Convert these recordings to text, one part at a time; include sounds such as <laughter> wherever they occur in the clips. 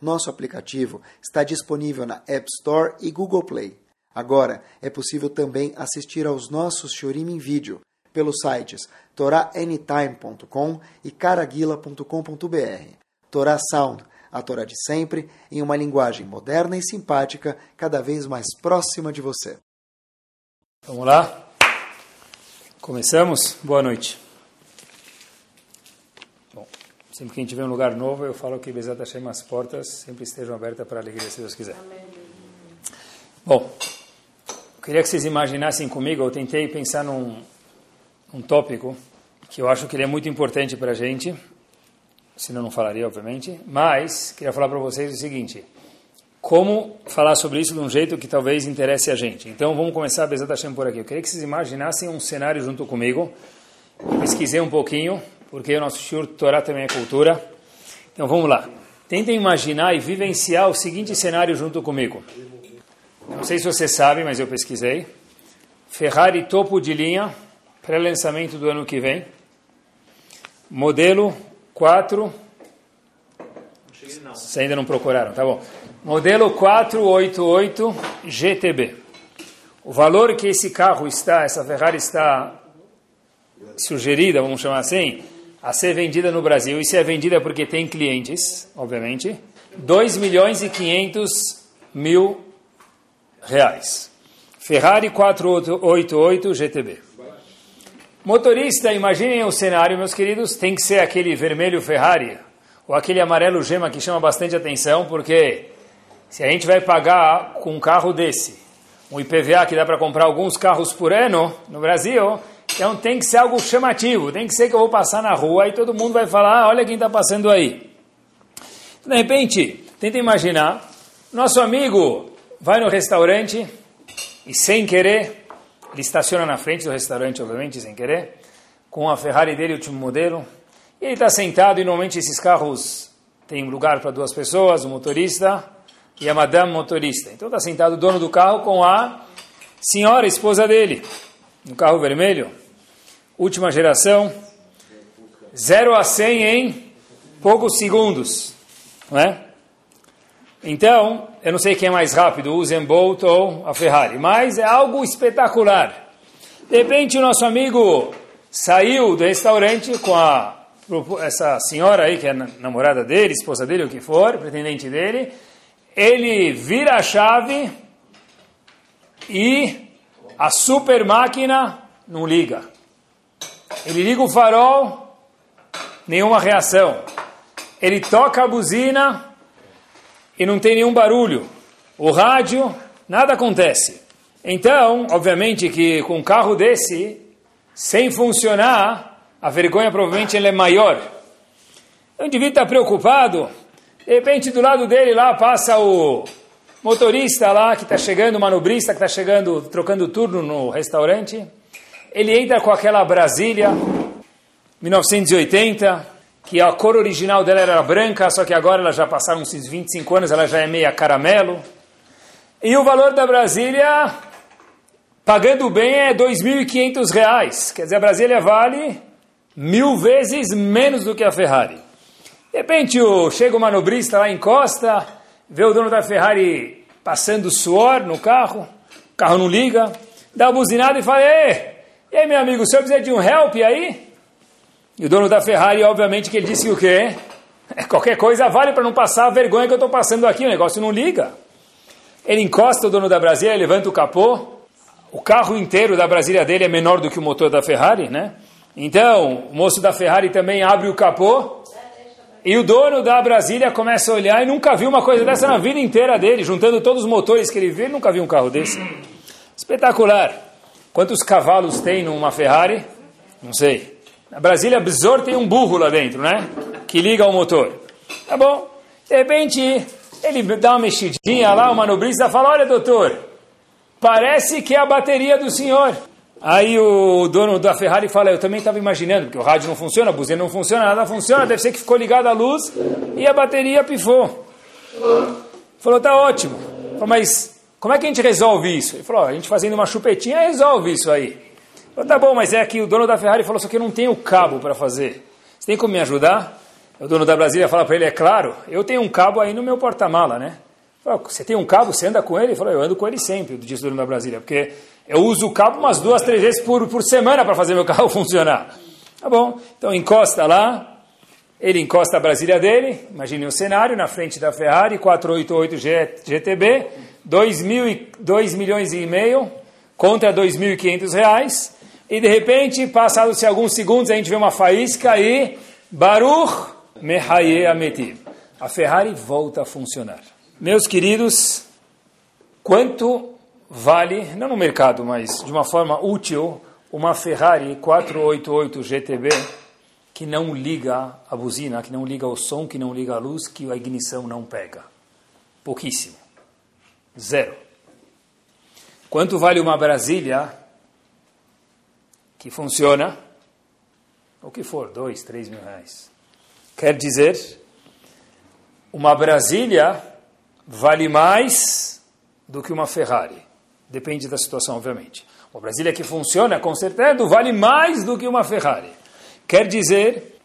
nosso aplicativo está disponível na App Store e Google Play. Agora é possível também assistir aos nossos Shorim em vídeo pelos sites toraanytime.com e caraguila.com.br. Torá Sound, a Torá de sempre, em uma linguagem moderna e simpática, cada vez mais próxima de você. Vamos lá? Começamos? Boa noite. Sempre que a gente vê um lugar novo, eu falo que Bezat Hashem, as portas sempre estejam abertas para a alegria, se Deus quiser. Bom, eu queria que vocês imaginassem comigo, eu tentei pensar num, tópico que eu acho que ele é muito importante para a gente, senão não falaria, obviamente, mas queria falar para vocês o seguinte, como falar sobre isso de um jeito que talvez interesse a gente. Então vamos começar Bezat Hashem por aqui. Eu queria que vocês imaginassem um cenário junto comigo, pesquisei um pouquinho, porque o nosso Shur Torá também é cultura. Então vamos lá. Tentem imaginar e vivenciar o seguinte cenário junto comigo. Não sei se você sabe, mas eu pesquisei. Ferrari topo de linha, pré-lançamento do ano que vem. Modelo 4. Vocês ainda não procuraram, tá bom. Modelo 488 GTB. O valor que esse carro está, essa Ferrari está sugerida, vamos chamar assim, a ser vendida no Brasil, e se é vendida porque tem clientes, obviamente, 2 milhões e 500 mil reais. Ferrari 488 GTB. Motorista, imaginem o cenário, meus queridos, tem que ser aquele vermelho Ferrari, ou aquele amarelo gema que chama bastante atenção, porque se a gente vai pagar com um carro desse, um IPVA que dá para comprar alguns carros por ano no Brasil, então tem que ser algo chamativo, tem que ser que eu vou passar na rua e todo mundo vai falar, ah, olha quem está passando aí. De repente, tenta imaginar, nosso amigo vai no restaurante e sem querer, ele estaciona na frente do restaurante, obviamente, sem querer, com a Ferrari dele, último modelo, e ele está sentado e normalmente esses carros têm lugar para duas pessoas, o motorista e a madame motorista. Então está sentado o dono do carro com a senhora, esposa dele, no carro vermelho última geração, 0 a 100 em poucos segundos, não é? Então, eu não sei quem é mais rápido, o Usain Bolt ou a Ferrari, mas é algo espetacular. De repente, o nosso amigo saiu do restaurante com a essa senhora aí, que é namorada dele, esposa dele, o que for, pretendente dele, ele vira a chave e a super máquina não liga. Ele liga o farol, nenhuma reação. Ele toca a buzina e não tem nenhum barulho. O rádio, nada acontece. Então, obviamente que com um carro desse, sem funcionar, a vergonha provavelmente é maior. O indivíduo está preocupado, de repente do lado dele lá passa o motorista lá que está chegando, o manobrista que está chegando, trocando turno no restaurante ele entra com aquela Brasília 1980, que a cor original dela era branca, só que agora ela já passaram uns 25 anos, ela já é meia caramelo. E o valor da Brasília, pagando bem, é R$ 2.500. Quer dizer, a Brasília vale mil vezes menos do que a Ferrari. De repente, o, chega o manobrista lá, encosta, vê o dono da Ferrari passando suor no carro, o carro não liga, dá uma buzinada e fala, Ei, e aí, meu amigo, o senhor precisa de um help aí? E o dono da Ferrari, obviamente, que ele disse o quê? Qualquer coisa vale para não passar a vergonha que eu estou passando aqui, o negócio não liga. Ele encosta o dono da Brasília, levanta o capô, o carro inteiro da Brasília dele é menor do que o motor da Ferrari, né? Então, o moço da Ferrari também abre o capô, e o dono da Brasília começa a olhar e nunca viu uma coisa dessa na vida inteira dele, juntando todos os motores que ele ele nunca viu um carro desse. Espetacular. Quantos cavalos tem numa Ferrari? Não sei. Na Brasília, Besor tem um burro lá dentro, né? Que liga o motor. Tá bom. De repente, Ele dá uma mexidinha lá, o manobrista fala, olha doutor, parece que é a bateria do senhor. Aí o dono da Ferrari fala, eu também estava imaginando, porque o rádio não funciona, a buzina não funciona, nada funciona, deve ser que ficou ligada a luz e a bateria pifou. Falou, tá ótimo. Falou, mas como é que a gente resolve isso? Ele falou, a gente fazendo uma chupetinha resolve isso aí. Falou, tá bom, mas é que o dono da Ferrari falou, só que eu não tenho cabo para fazer. Você tem como me ajudar? O dono da Brasília fala para ele, é claro, eu tenho um cabo aí no meu porta-mala, né? Falou, você tem um cabo, você anda com ele? Ele falou, eu ando com ele sempre, disse o dono da Brasília, porque eu uso o cabo umas duas, três vezes por, por semana para fazer meu <laughs> carro funcionar. Tá bom, então encosta lá, ele encosta a Brasília dele, imagine o cenário, na frente da Ferrari, 488 GTB, 2, mil, 2 milhões e meio contra 2.500 reais, e de repente, passados-se alguns segundos, a gente vê uma faísca e Baruch Mehaye Ametim. A Ferrari volta a funcionar. Meus queridos, quanto vale, não no mercado, mas de uma forma útil, uma Ferrari 488 GTB que não liga a buzina, que não liga o som, que não liga a luz, que a ignição não pega. Pouquíssimo. Zero. Quanto vale uma Brasília que funciona? O que for, dois, três mil reais. Quer dizer, uma Brasília vale mais do que uma Ferrari. Depende da situação, obviamente. Uma Brasília que funciona, com certeza, vale mais do que uma Ferrari. Quer dizer,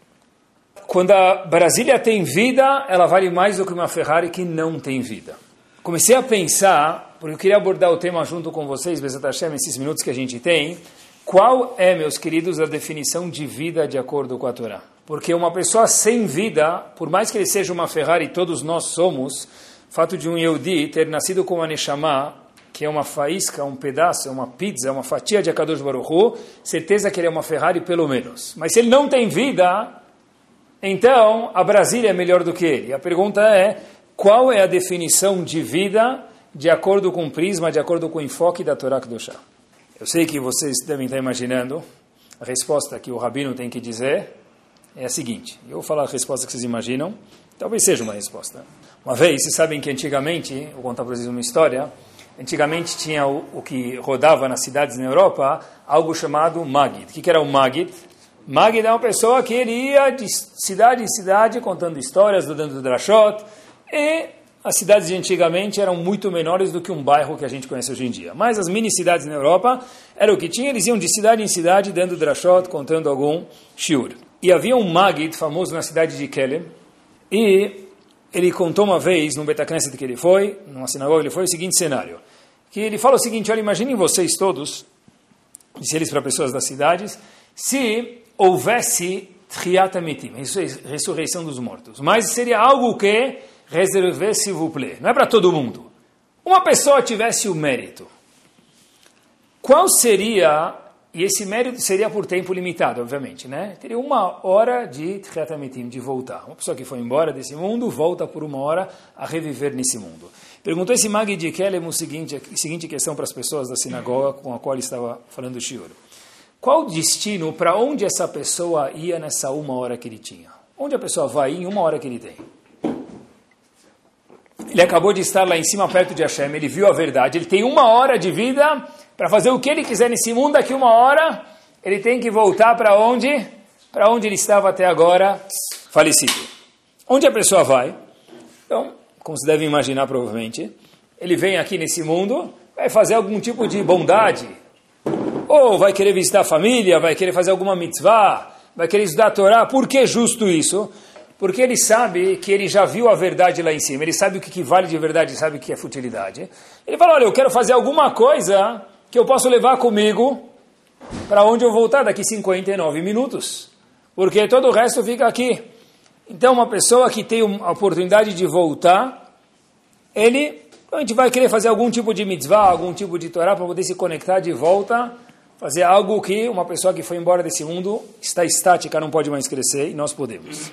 quando a Brasília tem vida, ela vale mais do que uma Ferrari que não tem vida. Comecei a pensar, porque eu queria abordar o tema junto com vocês, Bezat Hashem, esses minutos que a gente tem, qual é, meus queridos, a definição de vida de acordo com a Torá? Porque uma pessoa sem vida, por mais que ele seja uma Ferrari, todos nós somos, fato de um Yehudi ter nascido com uma Neshama, que é uma faísca, um pedaço, uma pizza, uma fatia de Akadosh Baruch Hu, certeza que ele é uma Ferrari pelo menos. Mas se ele não tem vida, então a Brasília é melhor do que ele. A pergunta é, qual é a definição de vida de acordo com o prisma, de acordo com o enfoque da Torá Kedoshá? Eu sei que vocês devem estar imaginando, a resposta que o Rabino tem que dizer é a seguinte, eu vou falar a resposta que vocês imaginam, talvez seja uma resposta. Uma vez, vocês sabem que antigamente, vou contar para vocês uma história, Antigamente tinha o, o, que rodava nas cidades na Europa, algo chamado Magid. O que, que era o Magid? Magid é uma pessoa que ele ia de cidade em cidade contando histórias, dando drashot, e as cidades de antigamente eram muito menores do que um bairro que a gente conhece hoje em dia. Mas as mini cidades na Europa era o que tinha, eles iam de cidade em cidade dando drashot, contando algum shiur. E havia um Magid famoso na cidade de Kelem, e ele contou uma vez, num Betacneset que ele foi, numa sinagoga ele foi, o seguinte cenário. Que ele fala o seguinte, olha, imaginem vocês todos, disse eles para pessoas das cidades, se houvesse Triat Amitim, ressurreição dos mortos. Mas seria algo que reservé s'il vous plaît. Não é para todo mundo. Uma pessoa tivesse o mérito. Qual seria e esse mérito seria por tempo limitado, obviamente, né? Teria uma hora de Tchiatamitim, de voltar. Uma pessoa que foi embora desse mundo, volta por uma hora a reviver nesse mundo. Perguntou esse Magui de Kelem o seguinte, a seguinte questão para as pessoas da sinagoga com a qual estava falando o Shiur. Qual o destino, para onde essa pessoa ia nessa uma hora que ele tinha? Onde a pessoa vai em uma hora que ele tem? Ele acabou de estar lá em cima, perto de Hashem, ele viu a verdade, ele tem uma hora de vida para fazer o que ele quiser nesse mundo, daqui uma hora, ele tem que voltar para onde? Para onde ele estava até agora, falecido. Onde a pessoa vai? Então, como se deve imaginar provavelmente, ele vem aqui nesse mundo, vai fazer algum tipo de bondade, ou vai querer visitar a família, vai querer fazer alguma mitzvah, vai querer estudar a Torá. Por que justo isso? Porque ele sabe que ele já viu a verdade lá em cima, ele sabe o que vale de verdade, sabe o que é futilidade. Ele fala, olha, eu quero fazer alguma coisa que eu posso levar comigo para onde eu voltar daqui 59 minutos, porque todo o resto fica aqui. Então, uma pessoa que tem a oportunidade de voltar, ele, a gente vai querer fazer algum tipo de mitzvah, algum tipo de Torá para poder se conectar de volta, fazer algo que uma pessoa que foi embora desse mundo está estática, não pode mais crescer, e nós podemos.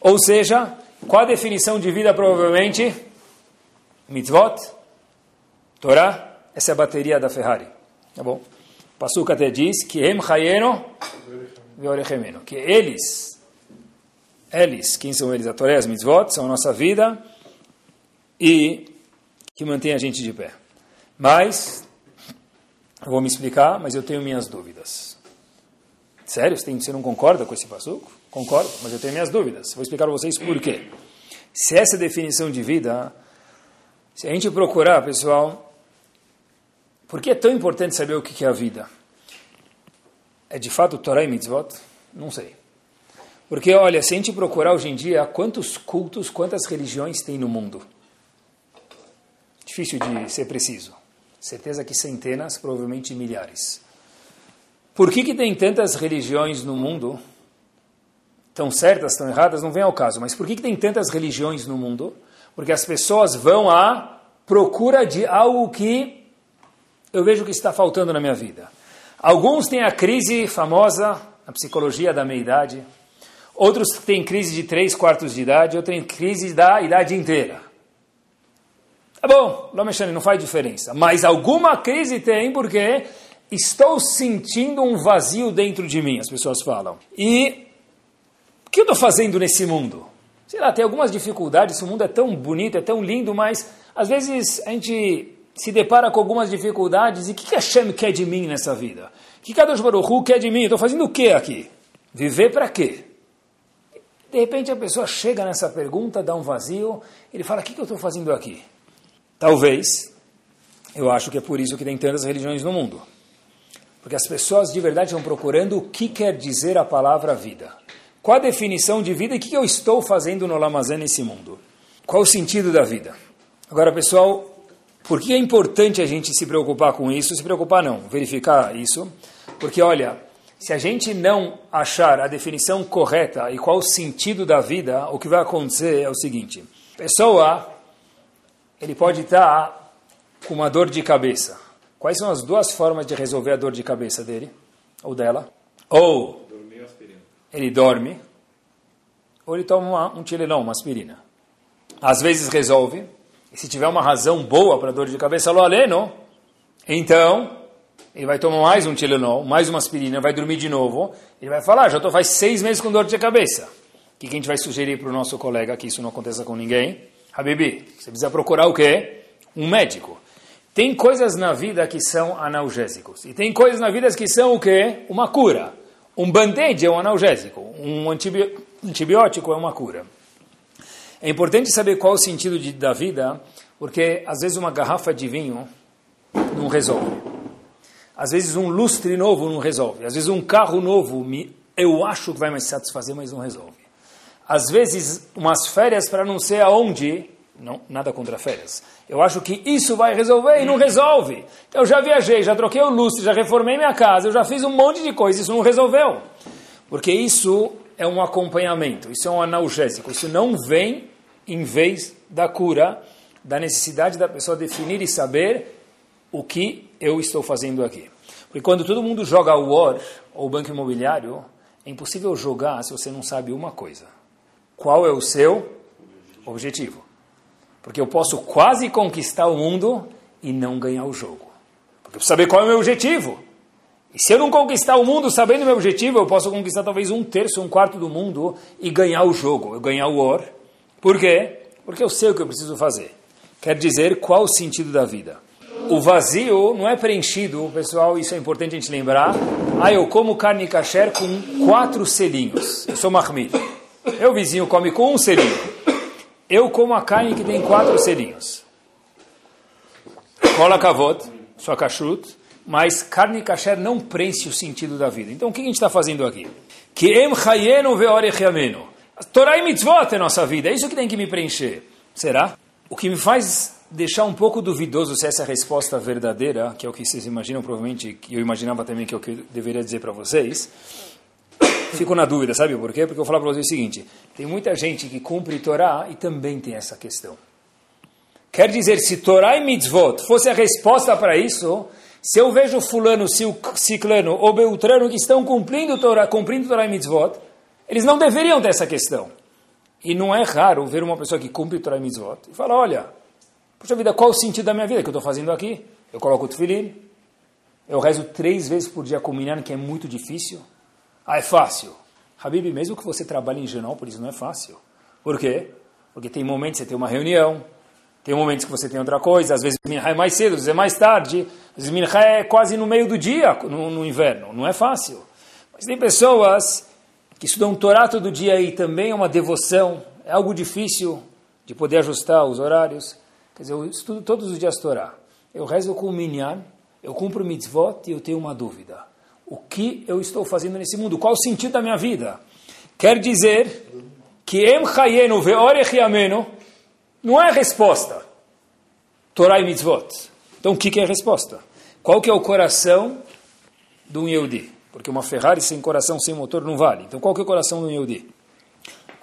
Ou seja, qual a definição de vida provavelmente? Mitzvot, Torá, essa é a bateria da Ferrari. Tá bom? Passuca até diz que em chayeno que eles, eles, quem são eles? A Toré, as mitzvot, são a nossa vida e que mantém a gente de pé. Mas, eu vou me explicar, mas eu tenho minhas dúvidas. Sério? Você não concorda com esse passuco? Concordo, mas eu tenho minhas dúvidas. Vou explicar para vocês por quê. Se essa é definição de vida, se a gente procurar, pessoal, por que é tão importante saber o que é a vida? É de fato Torah e Mitzvot? Não sei. Porque, olha, se a gente procurar hoje em dia, quantos cultos, quantas religiões tem no mundo? Difícil de ser preciso. Certeza que centenas, provavelmente milhares. Por que, que tem tantas religiões no mundo? Tão certas, tão erradas, não vem ao caso. Mas por que, que tem tantas religiões no mundo? Porque as pessoas vão à procura de algo que eu vejo que está faltando na minha vida. Alguns têm a crise famosa, a psicologia da meia-idade, Outros têm crise de 3 quartos de idade, outros têm crise da idade inteira. Tá bom, Lomechane, não faz diferença. Mas alguma crise tem porque estou sentindo um vazio dentro de mim, as pessoas falam. E o que eu estou fazendo nesse mundo? Sei lá, tem algumas dificuldades, o mundo é tão bonito, é tão lindo, mas às vezes a gente se depara com algumas dificuldades e o que, que Hashem quer de mim nessa vida? O que Kadosh Baruch quer de mim? Estou fazendo o que aqui? Viver para quê? De repente a pessoa chega nessa pergunta, dá um vazio, ele fala: O que, que eu estou fazendo aqui? Talvez, eu acho que é por isso que tem tantas religiões no mundo. Porque as pessoas de verdade estão procurando o que quer dizer a palavra vida. Qual a definição de vida e o que eu estou fazendo no Lamazé nesse mundo? Qual o sentido da vida? Agora, pessoal, por que é importante a gente se preocupar com isso? Se preocupar não, verificar isso. Porque, olha, se a gente não achar a definição correta e qual o sentido da vida, o que vai acontecer é o seguinte: pessoa, ele pode estar com uma dor de cabeça. Quais são as duas formas de resolver a dor de cabeça dele ou dela? Ou ele dorme, ou ele toma uma, um Tilenol, uma aspirina. Às vezes resolve, e se tiver uma razão boa para dor de cabeça, lo aleno, então ele vai tomar mais um Tilenol, mais uma aspirina, vai dormir de novo, ele vai falar, já estou faz seis meses com dor de cabeça. O que a gente vai sugerir para o nosso colega que isso não aconteça com ninguém? Habibi, você precisa procurar o quê? Um médico. Tem coisas na vida que são analgésicos. E tem coisas na vida que são o quê? Uma cura. Um band-aid é um analgésico. Um antibiótico é uma cura. É importante saber qual o sentido de, da vida, porque às vezes uma garrafa de vinho não resolve. Às vezes um lustre novo não resolve. Às vezes um carro novo me, eu acho que vai me satisfazer, mas não resolve. Às vezes umas férias para não sei aonde, não, nada contra férias. Eu acho que isso vai resolver e não resolve. Eu já viajei, já troquei o lustre, já reformei minha casa, eu já fiz um monte de coisa, isso não resolveu. Porque isso é um acompanhamento, isso é um analgésico, isso não vem em vez da cura, da necessidade da pessoa definir e saber o que eu estou fazendo aqui. Porque quando todo mundo joga o War, ou o banco imobiliário, é impossível jogar se você não sabe uma coisa. Qual é o seu objetivo? Porque eu posso quase conquistar o mundo e não ganhar o jogo. Porque eu preciso saber qual é o meu objetivo. E se eu não conquistar o mundo sabendo o meu objetivo, eu posso conquistar talvez um terço, um quarto do mundo e ganhar o jogo, eu ganhar o War. Por quê? Porque eu sei o que eu preciso fazer. Quer dizer, qual o sentido da vida? o vazio não é preenchido, pessoal, isso é importante a gente lembrar. Ah, eu como carne kasher com quatro selinhos. Eu sou mahmir. Eu, vizinho, come com um selinho. Eu como a carne que tem quatro selinhos. Cola kavot, sua kashrut, mas carne kasher não preenche o sentido da vida. Então, o que a gente está fazendo aqui? Que em chayenu veorechiamenu. Torah e mitzvot é nossa vida, é isso que tem que me preencher. Será? O que me faz deixar um pouco duvidoso se essa é a resposta verdadeira, que é o que vocês imaginam, provavelmente, que eu imaginava também que é o que eu deveria dizer para vocês. <coughs> Fico na dúvida, sabe por quê? Porque eu vou falar para vocês o seguinte: tem muita gente que cumpre Torá e também tem essa questão. Quer dizer, se Torá e Mitzvot fosse a resposta para isso, se eu vejo fulano, ciclano ou beltrano que estão cumprindo Torá, cumprindo Torá e Mitzvot, eles não deveriam ter essa questão. E não é raro ver uma pessoa que cumpre Torá e Mitzvot e fala, olha, Puxa vida, qual o sentido da minha vida que eu estou fazendo aqui? Eu coloco o tefilim, eu rezo três vezes por dia com o que é muito difícil. Ah, é fácil. Habib, mesmo que você trabalhe em Genópolis, não é fácil. Por quê? Porque tem momentos que você tem uma reunião, Tem momentos que você tem outra coisa, às vezes Minha é mais cedo, às vezes é mais tarde, às vezes Minha é quase no meio do dia, no, no inverno, não é fácil. Mas tem pessoas que estudam Torá todo dia e também é uma devoção, é algo difícil de poder ajustar os horários. Quer dizer, eu estudo todos os dias Torá. Eu rezo com o Minyan, eu cumpro mitzvot e eu tenho uma dúvida. O que eu estou fazendo nesse mundo? Qual o sentido da minha vida? Quer dizer que em chayenu ve'orech yamenu não é a resposta. Torá e mitzvot. Então o que é a resposta? Qual que é o coração de um Yehudi? Porque uma Ferrari sem coração, sem motor, não vale. Então qual que é o coração do Yehudi?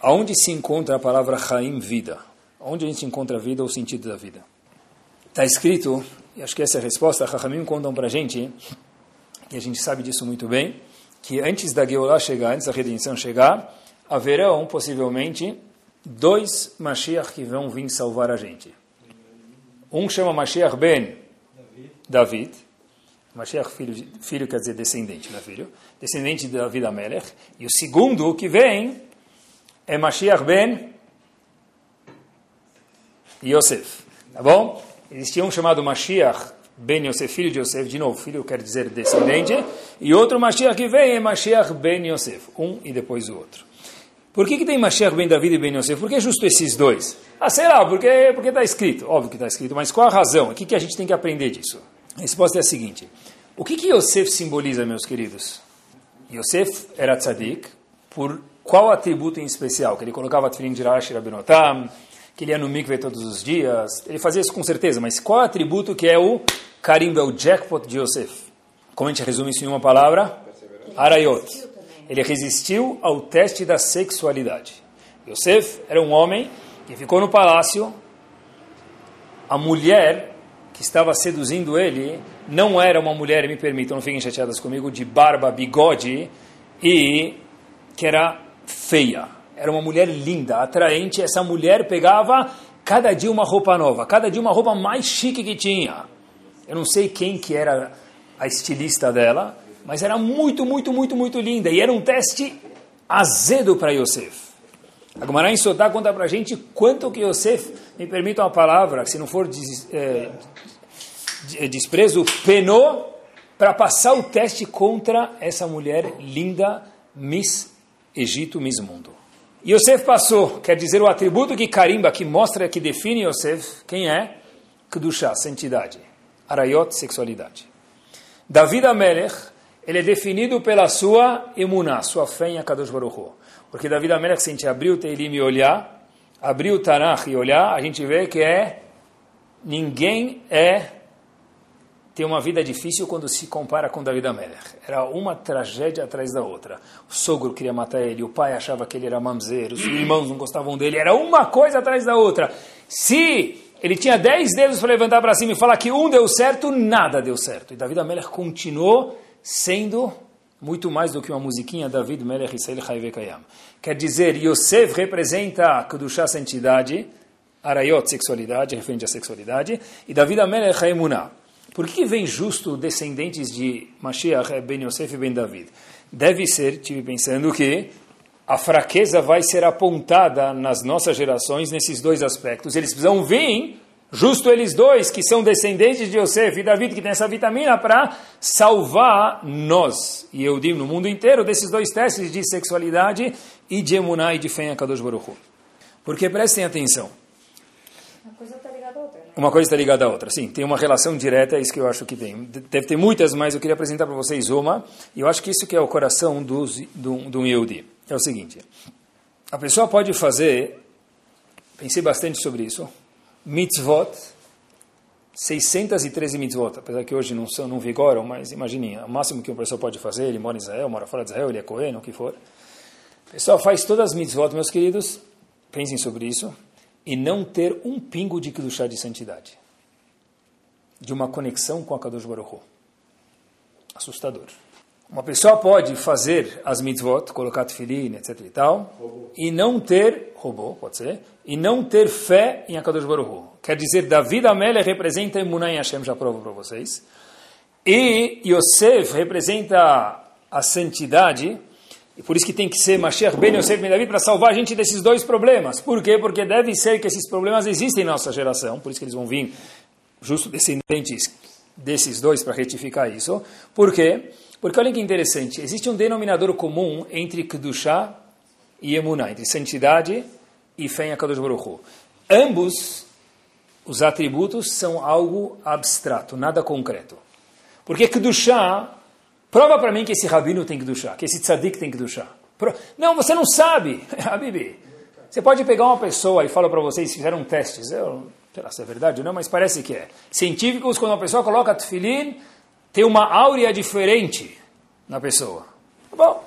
Aonde se encontra a palavra Chaim, vida? Onde a gente encontra a vida ou o sentido da vida? Está escrito, e acho que essa é a resposta, Chachamim contam para a gente, e a gente sabe disso muito bem, que antes da Geulah chegar, antes da redenção chegar, haverão, possivelmente, dois Mashiach que vão vir salvar a gente. Um chama Mashiach ben David, Mashiach filho, filho quer dizer descendente, não é filho? Descendente de David Amelech. E o segundo que vem é Mashiach ben Yosef. Tá bom? Existia um chamado Mashiach ben Yosef, filho de Yosef, de novo, filho quer dizer descendente, e outro Mashiach que vem é Mashiach ben Yosef, um e depois o outro. Por que, que tem Mashiach ben David e ben Yosef? Por que justo esses dois? Ah, sei lá, porque está escrito, óbvio que está escrito, mas qual a razão? O que, que a gente tem que aprender disso? A resposta é a seguinte, o que, que Yosef simboliza, meus queridos? Yosef era tzadik, por qual atributo em especial? Que ele colocava tefilim de Rashi Rabinotam, que ele ia no mikve todos os dias, ele fazia isso com certeza, mas qual atributo que é o carimbo, é o jackpot de Yosef? Como a gente resume isso em uma palavra? Arayot. Ele resistiu ao teste da sexualidade. Yosef era um homem que ficou no palácio, a mulher que estava seduzindo ele não era uma mulher, me permitam, não fiquem chateadas comigo, de barba, bigode e que era feia era uma mulher linda, atraente. Essa mulher pegava cada dia uma roupa nova, cada dia uma roupa mais chique que tinha. Eu não sei quem que era a estilista dela, mas era muito, muito, muito, muito linda. E era um teste azedo para Yosef. A Gemara em Sodá conta para a gente quanto que Yosef, me permita uma palavra, se não for des, é, desprezo, penou para passar o teste contra essa mulher linda, Miss Egito, Miss Mundo. Yosef passou, quer dizer o atributo que carimba, que mostra, que define Yosef, quem é? Kedushá, santidade. Arayot, sexualidade. David Amelech, ele é definido pela sua emuná, sua fé em Akadosh Baruch Hu. Porque David Amelech, se a gente abrir o Teilim e olhar, abrir o Tanakh e olhar, a gente vê que é ninguém é tem uma vida difícil quando se compara com David Amelech. Era uma tragédia atrás da outra. O sogro queria matar ele, o pai achava que ele era mamzeiro, os irmãos não gostavam dele, era uma coisa atrás da outra. Se ele tinha dez dedos para levantar para cima e falar que um deu certo, nada deu certo. E David Amelech continuou sendo muito mais do que uma musiquinha David Melech Israel Hayvekayam. Quer dizer, Yosef representa a Kedushá, santidade, Arayot, sexualidade, referente à sexualidade, e David Amelech Haimunah. Por que vem justo descendentes de Mashiach, Ben Yosef e Ben David? Deve ser, tive pensando que a fraqueza vai ser apontada nas nossas gerações nesses dois aspectos. Eles precisam vir, justo eles dois, que são descendentes de Yosef e David, que tem essa vitamina para salvar nós e eu digo no mundo inteiro desses dois testes de sexualidade e de emuná e de fé em Akadosh Baruch. Porque prestem atenção. Uma coisa está ligada à outra, né? Uma coisa está ligada à outra, sim. Tem uma relação direta, é isso que eu acho que tem. Deve ter muitas, mas eu queria apresentar para vocês uma. E eu acho que isso que é o coração dos, do, do Yehudi. É o seguinte. A pessoa pode fazer, pensei bastante sobre isso, mitzvot, 613 mitzvot, apesar que hoje não, são, não vigoram, mas imaginem, o máximo que uma pessoa pode fazer, ele mora em Israel, mora fora de Israel, ele é Cohen, o que for. A pessoa faz todas as mitzvot, meus queridos, pensem sobre isso, e não ter um pingo de Kedushá de santidade. De uma conexão com a Kadosh Baruch Hu. Assustador. Uma pessoa pode fazer as mitzvot, colocar tefilim, etc e tal, robô. e não ter, robô, pode ser, e não ter fé em Akadosh Baruch. Quer dizer, David Amélia representa Emunah em Hashem, já provo para vocês. E Yosef representa a santidade, E por isso que tem que ser Mashiach Ben Yosef Ben David para salvar a gente desses dois problemas. Por quê? Porque deve ser que esses problemas existem em nossa geração, por isso que eles vão vir justo descendentes desses dois para retificar isso. Por quê? Porque olha que interessante, existe um denominador comum entre Kedushá e Emuná, entre santidade e fé em Akadosh Baruch Hu. Ambos os atributos são algo abstrato, nada concreto. Porque Kedushá, prova para mim que esse rabino tem Kedushá, que esse tzadik tem Kedushá. Não, você não sabe, <laughs> Habibi. Você pode pegar uma pessoa e fala para vocês, fizeram testes, eu sei lá se é verdade ou não, mas parece que é. Científicos, quando uma pessoa coloca tefilin, tem uma áurea diferente na pessoa. Tá bom.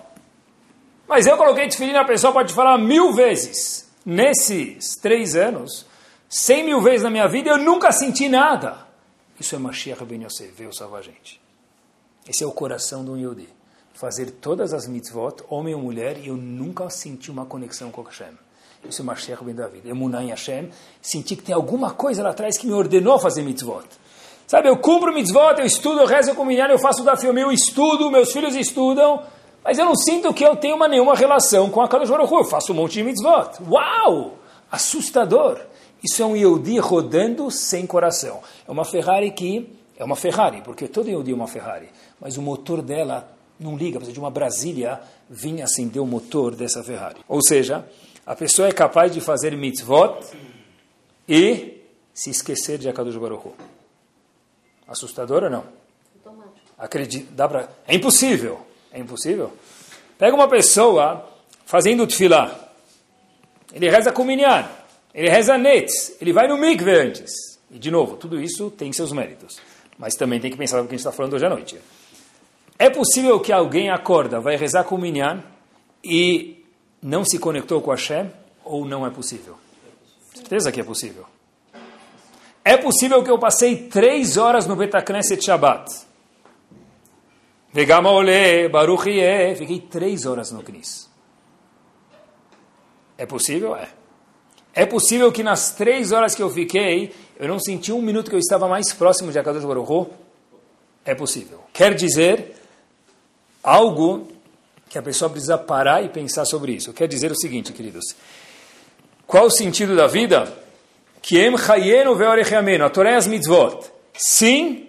Mas eu coloquei tefilin na pessoa, pode falar mil vezes. Nesses três anos, cem mil vezes na minha vida, eu nunca senti nada. Isso é Mashiach Ben Yosef, veio salvar a gente. Esse é o coração do Yehudi. Fazer todas as mitzvot, homem ou mulher, e eu nunca senti uma conexão com Hashem. Isso é Mashiach Ben David. Emunah em Hashem. Senti que tem alguma coisa lá atrás que me ordenou fazer mitzvot. Sabe, eu cumpro mitzvot, eu estudo, eu rezo com minyan, eu faço da filme, eu estudo, meus filhos estudam, mas eu não sinto que eu tenho uma, nenhuma relação com a Kadosh Baruch Eu faço um monte de mitzvot. Uau! Assustador. Isso é um Yehudi rodando sem coração. É uma Ferrari que... É uma Ferrari, porque todo Yehudi é uma Ferrari. Mas o motor dela não liga, precisa de uma Brasília vir acender o motor dessa Ferrari. Ou seja, a pessoa é capaz de fazer mitzvot e se esquecer de Akadosh Baruch. Assustador ou não? Acredita, dá pra, é impossível. É impossível. Pega uma pessoa fazendo tefilá. Ele reza com minyan. Ele reza nets. Ele vai no mikve antes. E, de novo, tudo isso tem seus méritos. Mas também tem que pensar no que a gente está falando hoje à noite. É possível que alguém acorda, vai rezar com minyan e não se conectou com Hashem ou não é possível? Certeza que é possível. É possível que eu passei três horas no Betacneset Shabbat. Vegama Baruch Yeh, fiquei três horas no Knis. É possível? É. É possível que nas três horas que eu fiquei, eu não senti um minuto que eu estava mais próximo de Akadosh Baruch É possível. Quer dizer, algo que a pessoa precisa parar e pensar sobre isso. Quer dizer o seguinte, queridos. Qual o sentido da vida? Kiem chayenu veorechiamenu. A Torá é as mitzvot. Sim,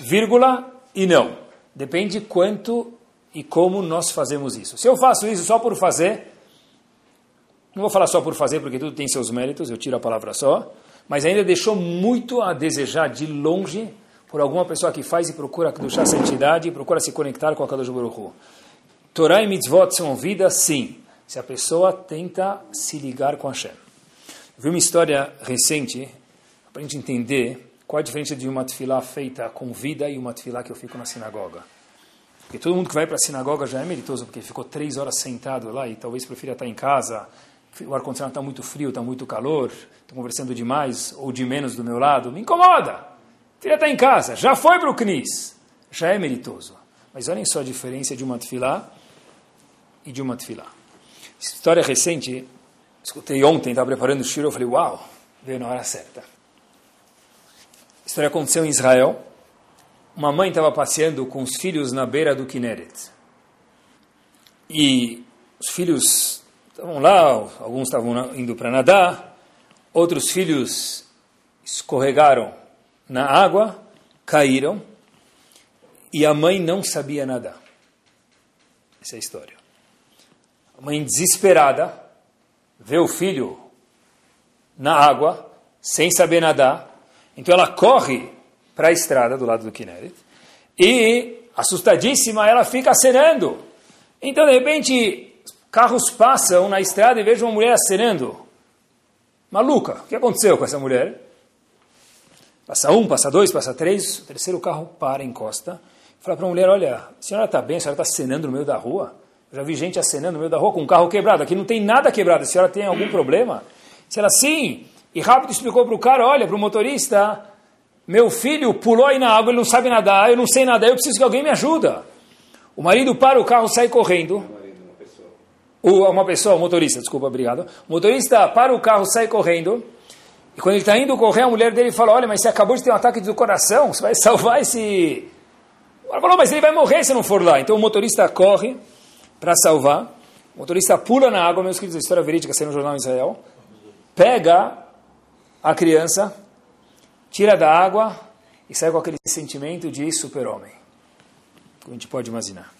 vírgula e não. Depende quanto e como nós fazemos isso. Se eu faço isso só por fazer, não vou falar só por fazer, porque tudo tem seus méritos, eu tiro a palavra só, mas ainda deixou muito a desejar de longe por alguma pessoa que faz e procura a santidade procura se conectar com a Kadosh Baruch. Torá e mitzvot são ouvidas, sim, se a pessoa tenta se ligar com Hashem. Vi uma história recente, para a gente entender qual a diferença de uma tefilá feita com vida e uma tefilá que eu fico na sinagoga. Porque todo mundo que vai para a sinagoga já é meritoso, porque ficou três horas sentado lá e talvez prefira estar em casa, o ar-condicionado está muito frio, está muito calor, estou conversando demais ou de menos do meu lado, me incomoda. Filha está em casa, já foi para o CNIS, já é meritoso. Mas olhem só a diferença de uma tefilá e de uma tefilá. História recente, escutei ontem, estava preparando o shiro, eu falei, uau, veio na hora certa. A história aconteceu em Israel. Uma mãe estava passeando com os filhos na beira do Kinneret. E os filhos estavam lá, alguns estavam indo para nadar, outros filhos escorregaram na água, caíram, e a mãe não sabia nadar. Essa é a história. A mãe desesperada vê o filho na água, sem saber nadar. Então ela corre para a estrada do lado do Kinneret e, assustadíssima, ela fica acenando. Então, de repente, carros passam na estrada e vejo uma mulher acenando. Maluca, o que aconteceu com essa mulher? Passa um, passa dois, passa três, o terceiro carro para, encosta. Fala para a mulher, olha, a senhora está bem, a senhora está acenando no meio da rua? Já vi gente acenando no meio da rua com um carro quebrado. Aqui não tem nada quebrado. A senhora tem algum problema? Se ela sim, e rápido explicou para o cara: olha, para o motorista, meu filho pulou aí na água, ele não sabe nadar, eu não sei nadar, eu preciso que alguém me ajuda. O marido para o carro, sai correndo. O, uma pessoa, o motorista, desculpa, obrigado. O motorista para o carro, sai correndo. E quando ele está indo correr, a mulher dele fala: Olha, mas você acabou de ter um ataque do coração, você vai salvar esse. Ela falou: Mas ele vai morrer se não for lá. Então o motorista corre para salvar. O motorista pula na água, meus queridos, a história verídica saiu no jornal em Israel, pega a criança, tira da água e sai com aquele sentimento de super-homem. Como a gente pode imaginar.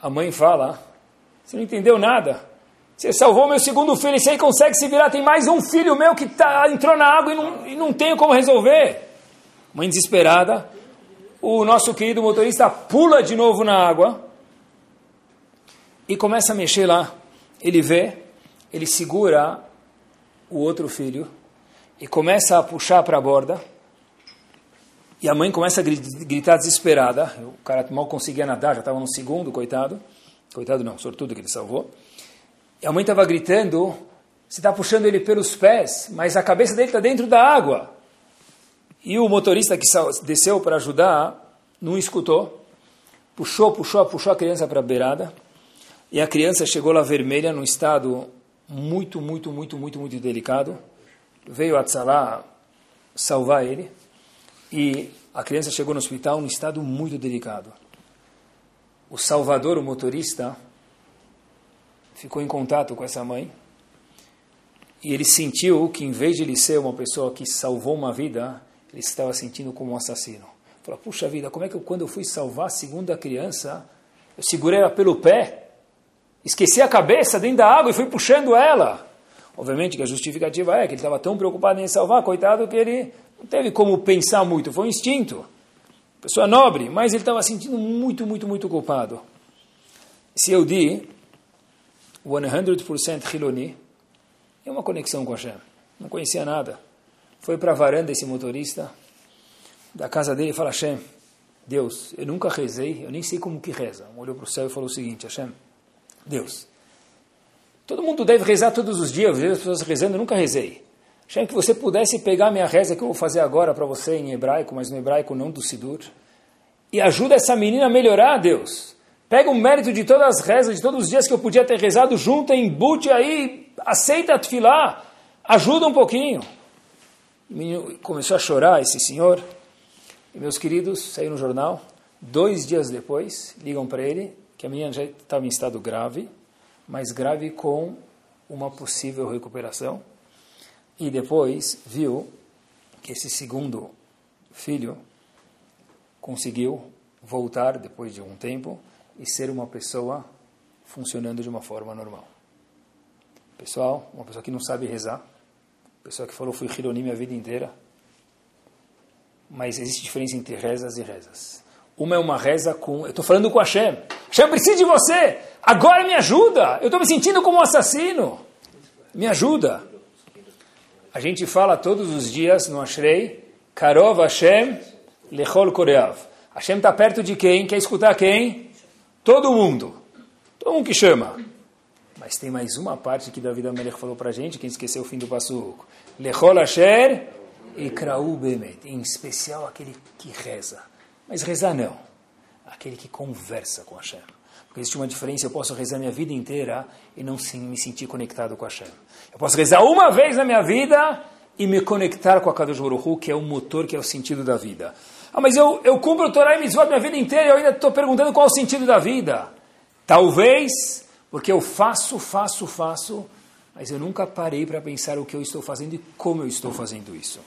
A mãe fala, você não entendeu nada. Você salvou meu segundo filho e você consegue se virar. Tem mais um filho meu que tá, entrou na água e não, e não tenho como resolver. Mãe desesperada. O nosso querido motorista pula de novo na água e começa a mexer lá. Ele vê, ele segura o outro filho e começa a puxar para a borda. E a mãe começa a gritar desesperada. O cara mal conseguia nadar, já estava no segundo, coitado. Coitado não, sortudo que ele salvou. E a mãe estava gritando, você está puxando ele pelos pés, mas a cabeça dele está dentro da água. E o motorista que desceu para ajudar, não escutou. Puxou, puxou, puxou a criança para a beirada. E a criança chegou lá vermelha, num estado muito, muito, muito, muito, muito delicado. Veio a Tzalá salvar ele. E a criança chegou no hospital num estado muito delicado. O salvador, o motorista, ficou em contato com essa mãe. E ele sentiu que, em vez de ele ser uma pessoa que salvou uma vida, ele estava sentindo como um assassino. Falou: Puxa vida, como é que eu, quando eu fui salvar a segunda criança, eu segurei ela pelo pé? Esqueci a cabeça dentro da água e fui puxando ela. Obviamente que a justificativa é que ele estava tão preocupado em salvar, coitado, que ele não teve como pensar muito, foi um instinto. Pessoa nobre, mas ele estava sentindo muito, muito, muito culpado. Se eu di 100% Hiloni, é uma conexão com Hashem. Não conhecia nada. Foi para a varanda esse motorista da casa dele e fala, Hashem, Deus, eu nunca rezei, eu nem sei como que reza. Olhou para o céu e falou o seguinte, Hashem, Deus. Todo mundo deve rezar todos os dias, eu vejo as pessoas rezando, eu nunca rezei. Achei que você pudesse pegar minha reza que eu vou fazer agora para você em hebraico, mas no hebraico não do Sidur, e ajuda essa menina a melhorar, Deus. Pega o mérito de todas as rezas, de todos os dias que eu podia ter rezado, junta, embute aí, aceita tefilá, ajuda um pouquinho. começou a chorar esse senhor, e meus queridos, saiu no jornal, dois dias depois, ligam para ele, que a menina já estava em estado grave, mas grave com uma possível recuperação. E depois viu que esse segundo filho conseguiu voltar depois de um tempo e ser uma pessoa funcionando de uma forma normal. Pessoal, uma pessoa que não sabe rezar, pessoa que falou fui Hironim a vida inteira, mas existe diferença entre rezas e rezas. Uma é uma reza com. Eu estou falando com Hashem. Hashem, preciso de você. Agora me ajuda. Eu estou me sentindo como um assassino. Me ajuda. A gente fala todos os dias no Ashrei, Karov Hashem Lechol Koreav. Hashem está perto de quem? Quer escutar quem? Todo mundo. Todo mundo que chama. Mas tem mais uma parte que David Amelech falou para a gente, quem esqueceu o fim do passuco. Lechol Asher e Kraú Bemet. Em especial aquele que reza. Mas rezar não. Aquele que conversa com Hashem. Porque existe uma diferença, eu posso rezar minha vida inteira e não me sentir conectado com Hashem. Eu posso rezar uma vez na minha vida e me conectar com a Kadosh Baruch Hu, que é o motor, que é o sentido da vida. Ah, mas eu, eu cumpro o Torah e Mitzvot minha vida inteira e eu ainda estou perguntando qual é o sentido da vida. Talvez porque eu faço, faço, faço, mas eu nunca parei para pensar o que eu estou fazendo e como eu estou fazendo isso.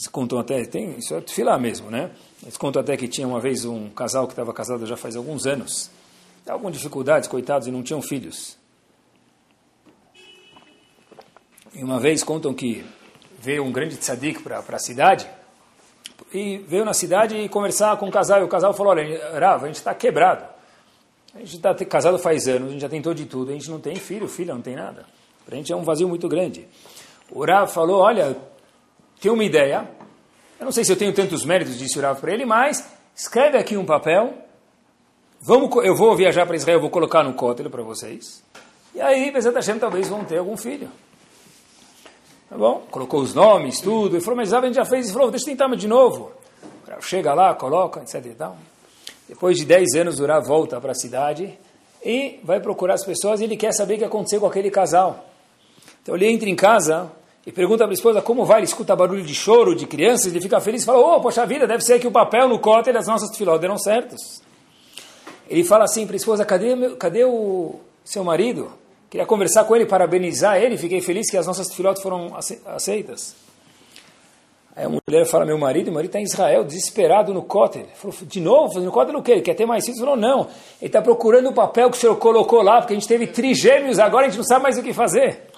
Eles contam até, tem, isso é filar mesmo, né? Eles contam até que tinha uma vez um casal que estava casado já faz alguns anos. Algumas dificuldades, coitados, e não tinham filhos. E uma vez contam que veio um grande tzadik para a cidade, e veio na cidade e conversar com o casal, e o casal falou, olha, Rav, a gente está quebrado. A gente está casado faz anos, a gente já tentou de tudo, a gente não tem filho, filha, não tem nada. Para a gente é um vazio muito grande. O Rav falou, olha, tem uma ideia. Eu não sei se eu tenho tantos méritos, disse o para ele, mas escreve aqui um papel. Vamos, eu vou viajar para Israel, vou colocar no cótelo para vocês. E aí, Bezat Hashem, talvez vão ter algum filho. Tá bom? Colocou os nomes, tudo. Ele falou, mas gente já fez. Ele falou, deixa eu tentar de novo. Chega lá, coloca, etc. Depois de 10 anos, o volta para a cidade e vai procurar as pessoas e ele quer saber o que aconteceu com aquele casal. Então ele entra em casa, e pergunta para a esposa como vai, ele escuta barulho de choro de crianças, ele fica feliz e fala, oh, poxa vida, deve ser que o papel no cóter das nossas tefilot deram certos. Ele fala assim para a esposa, cadê, meu, cadê o seu marido? Queria conversar com ele, parabenizar ele, fiquei feliz que as nossas filhotes foram aceitas. Aí a mulher fala, meu marido, meu marido está em Israel, desesperado no cótel. Ele falou, de novo? No cótel o quê? Ele quer ter mais filhos? Falou, não. Ele está procurando o papel que o senhor colocou lá, porque a gente teve trigêmeos, agora a gente não sabe mais o que fazer.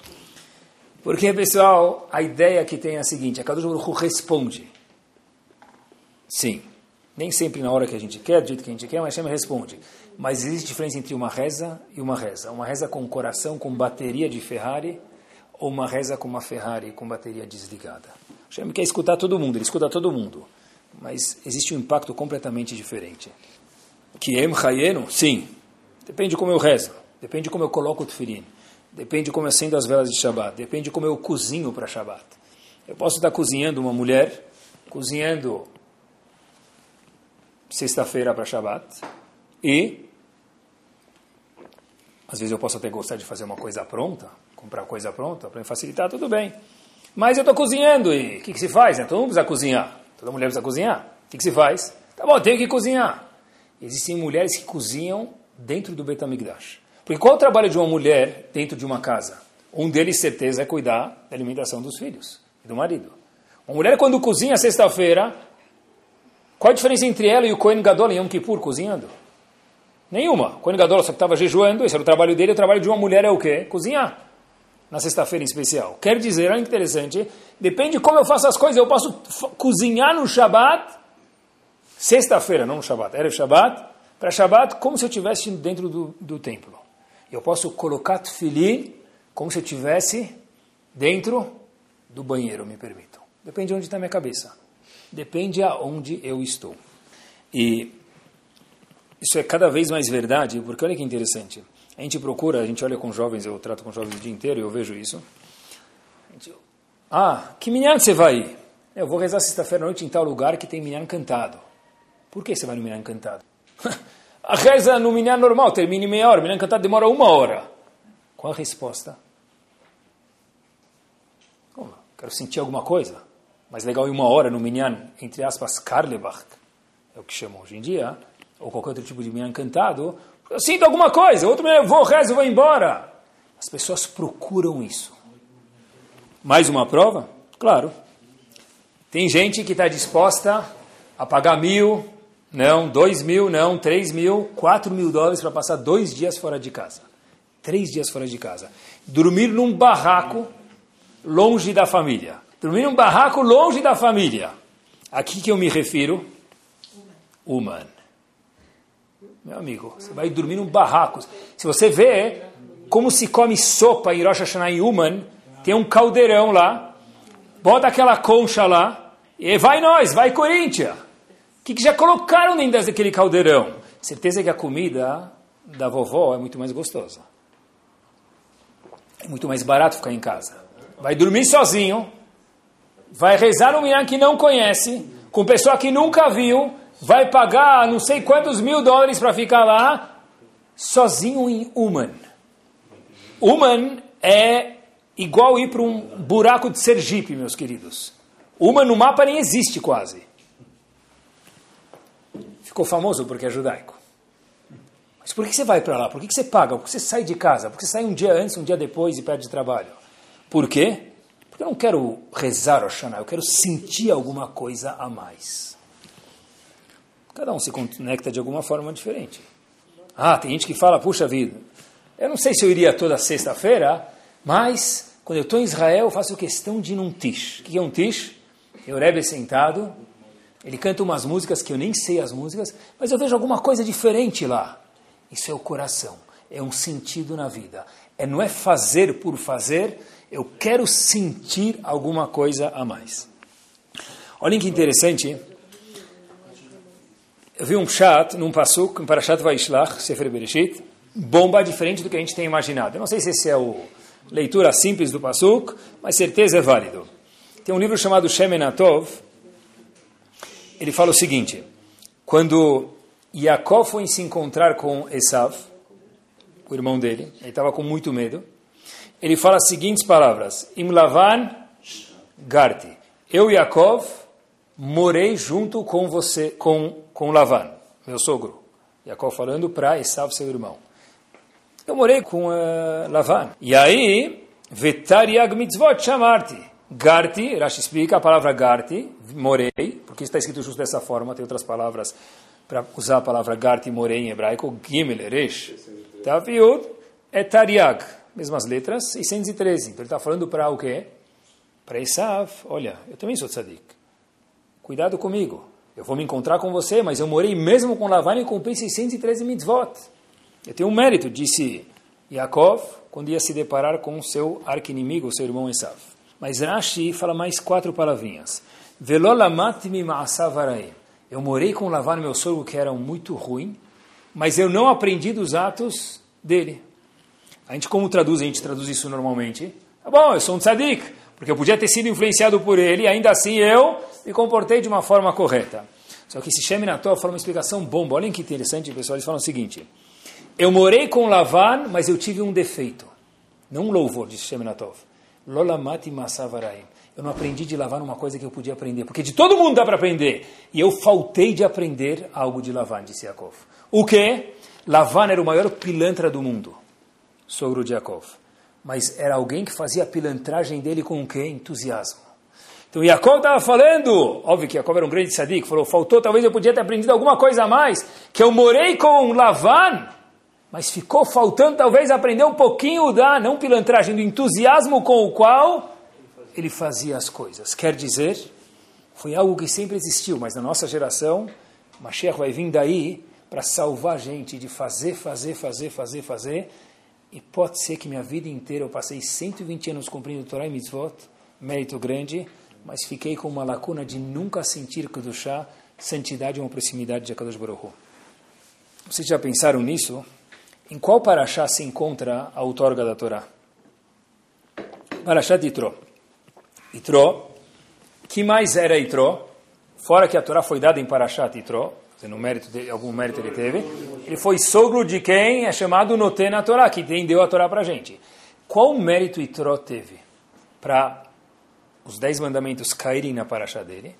Porque, pessoal, a ideia que tem é a seguinte, a Kadosh Baruch responde. Sim. Nem sempre na hora que a gente quer, do jeito que a gente quer, mas Hashem responde. Mas existe diferença entre uma reza e uma reza. Uma reza com coração, com bateria de Ferrari, ou uma reza com uma Ferrari com bateria desligada. Hashem quer escutar todo mundo, ele escuta todo mundo. Mas existe um impacto completamente diferente. Que em Hayenu, sim. Depende de como eu rezo. Depende de como eu coloco o tefilim. Depende de como eu acendo as velas de Shabbat. Depende de como eu cozinho para Shabbat. Eu posso estar cozinhando uma mulher, cozinhando sexta-feira para Shabbat. E, às vezes eu posso até gostar de fazer uma coisa pronta, comprar coisa pronta para me facilitar, tudo bem. Mas eu estou cozinhando e o que, que, se faz? Né? Todo mundo precisa cozinhar. Toda mulher precisa cozinhar. O que, que se faz? Tá bom, tenho que cozinhar. Existem mulheres que cozinham dentro do Betamigdash. Porque qual é o trabalho de uma mulher dentro de uma casa? Um deles, certeza, é cuidar da alimentação dos filhos e do marido. Uma mulher, quando cozinha sexta-feira, qual a diferença entre ela e o Kohen Gadol em Yom Kippur cozinhando? Nenhuma. O Kohen Gadol só estava jejuando, esse era o trabalho dele, o trabalho de uma mulher é o quê? Cozinhar. Na sexta-feira em especial. Quer dizer, olha que interessante, depende de como eu faço as coisas, eu posso cozinhar no Shabat, sexta-feira, não no Shabat, era o Shabat, para Shabat como se eu estivesse dentro do, do templo. Eu posso colocar tefilim como se eu estivesse dentro do banheiro, me permitam. Depende de onde está minha cabeça. Depende aonde eu estou. E isso é cada vez mais verdade, porque olha que interessante. A gente procura, a gente olha com jovens, eu trato com jovens o dia inteiro e eu vejo isso. Gente, ah, que minyan você vai ir? Eu vou rezar sexta-feira à noite em tal lugar que tem minyan cantado. Por que você vai no minyan cantado? <laughs> a reza no minyan normal termina em meia hora, o minyan cantado demora uma hora. Qual a resposta? Como? Quero sentir alguma coisa mais legal em uma hora no minyan, entre aspas, Karlebach, é o que chamam hoje em dia, ou qualquer outro tipo de minyan cantado, eu sinto alguma coisa, outro minyan, vou, rezo, vou embora. As pessoas procuram isso. Mais uma prova? Claro. Tem gente que está disposta a pagar mil, não, dois mil, não, três mil, quatro mil dólares para passar dois dias fora de casa. Três dias fora de casa. Dormir num barraco longe da família. Dormir num barraco longe da família. Aqui que eu me refiro? Human. Meu amigo, você vai dormir num barraco. Se você vê como se come sopa em Rosh Hashanah em Human, tem um caldeirão lá, bota aquela concha lá, e vai nós, vai Corinthians. Que, que já colocaram dentro daquele caldeirão? Certeza que a comida da vovó é muito mais gostosa. É muito mais barato ficar em casa. Vai dormir sozinho, vai rezar um Miran que não conhece, com pessoa que nunca viu, vai pagar não sei quantos mil dólares para ficar lá, sozinho em Uman. Uman é igual ir para um buraco de Sergipe, meus queridos. Uman no mapa nem existe quase. Ficou famoso porque é judaico. Mas por que você vai para lá? Por que você paga? Por que você sai de casa? Por que você sai um dia antes, um dia depois e perde trabalho? Por quê? Porque eu não quero rezar Oxaná, eu quero sentir alguma coisa a mais. Cada um se conecta de alguma forma diferente. Ah, tem gente que fala, puxa vida, eu não sei se eu iria toda sexta-feira, mas quando eu estou em Israel, eu faço questão de ir num tish. O que é um tish? Eu Rebbe sentado, ele canta umas músicas que eu nem sei as músicas, mas eu vejo alguma coisa diferente lá. Isso é o coração, é um sentido na vida. É, não é fazer por fazer, eu quero sentir alguma coisa a mais. Olhem que interessante. Eu vi um chat num passuk, um Parashat Vaishlach, Sefer Bereshit, bomba diferente do que a gente tem imaginado. Eu não sei se esse é o leitura simples do passuk, mas certeza é válido. Tem um livro chamado Shemenatov. Ele fala o seguinte: quando Yaakov foi se encontrar com Esav, o irmão dele, ele estava com muito medo ele fala as seguintes palavras: Imlavan Garti. Eu, Yaakov, morei junto com você, com, com Lavan, meu sogro. Yaakov falando para Esav, seu irmão. Eu morei com uh, Lavan. E aí, Vetariag mitzvot chamarti. Garti, Rashi explica a palavra Garti, morei, porque está escrito justo dessa forma, tem outras palavras para usar a palavra Garti, morei em hebraico, Gimel, Resh, Taviud, Etariag, mesmas letras, 613. Então ele está falando para o quê? Para Esav, olha, eu também sou tzadik, cuidado comigo, eu vou me encontrar com você, mas eu morei mesmo com Lavan e cumpri 613 mitzvot. Eu tenho um mérito, disse Yaakov, quando ia se deparar com seu arqui-inimigo, seu irmão Esav. Mas Rashi fala mais quatro palavrinhas. Velolamatmi ma'asavarai. Eu morei com Lavan, meu sogro, que era muito ruim, mas eu não aprendi dos atos dele. A gente, como traduz, a gente traduz isso normalmente. Tá bom, eu sou um tzadik, porque eu podia ter sido influenciado por ele, ainda assim eu me comportei de uma forma correta. Só que esse Shem Nator fala uma explicação bomba. Olhem que interessante, pessoal. Eles falam o seguinte: Eu morei com Lavan, mas eu tive um defeito. Não um louvor, disse Shem Natov. Lolamati Masavaraim. Eu não aprendi de Lavan uma coisa que eu podia aprender, porque de todo mundo dá para aprender. E eu faltei de aprender algo de Lavan, disse Yaakov. O quê? Lavan era o maior pilantra do mundo, sogro de Yaakov. Mas era alguém que fazia a pilantragem dele com o quê? Entusiasmo. Então Yaakov estava falando, óbvio que Yaakov era um grande sadico, falou, faltou, talvez eu podia ter aprendido alguma coisa a mais, que eu morei com Lavan, mas ficou faltando talvez aprender um pouquinho da, não pilantragem, do entusiasmo com o qual ele fazia as coisas. Quer dizer, foi algo que sempre existiu, mas na nossa geração, Mashiach vai vir daí para salvar a gente de fazer, fazer, fazer, fazer, fazer. E pode ser que minha vida inteira eu passei 120 anos cumprindo Torah e Mitzvot, mérito grande, mas fiquei com uma lacuna de nunca sentir Kedushá, santidade e uma proximidade de Akadosh Baruch. Vocês já pensaram nisso? Em qual paraxá se encontra a outorga da Torá? Paraxá de Itró. Itró, que mais era Itró? Fora que a Torá foi dada em Parashat Itró, no mérito de, algum mérito ele teve, ele foi sogro de quem é chamado Notena Torá, que deu a Torá para a gente. Qual mérito Itró teve para os dez mandamentos caírem na Parashá dele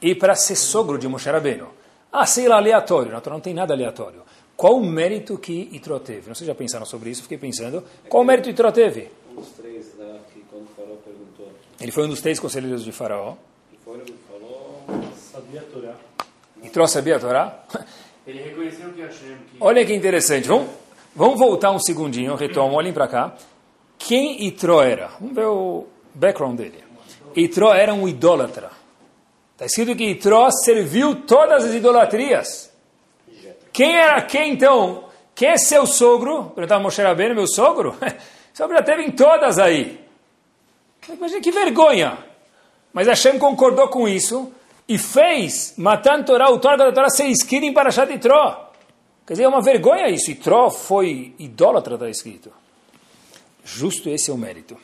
e para ser sogro de Moshe Rabbeinu? Ah, sei lá, aleatório. Na Torá não tem nada aleatório. Qual o mérito que Itró teve? Não sei se já pensaram sobre isso, fiquei pensando. Qual o mérito Itró teve? Um dos três lá que quando o faraó perguntou. Ele foi um dos três conselheiros de Faraó. E foi ele falou. Sabia a Torá. Itró sabia a Torá? <laughs> Ele reconheceu que Hashem... Que... Olha que interessante. Vamos, vamos voltar um segundinho, retomo, olhem para cá. Quem Itró era? Vamos ver o background dele. Itró era um idólatra. Está escrito que Itró serviu todas as idolatrias. Quem era quem então? Quem é seu sogro? Perguntava Moshe Rabbeinu, meu sogro? <laughs> sogro já teve em todas aí. Imagina que vergonha. Mas Hashem concordou com isso e fez Matan Torah, o Torah da Torá, ser escrito em Parashat Itró. Quer dizer, é uma vergonha isso. Itró foi idólatra, está escrito. Justo esse é o mérito.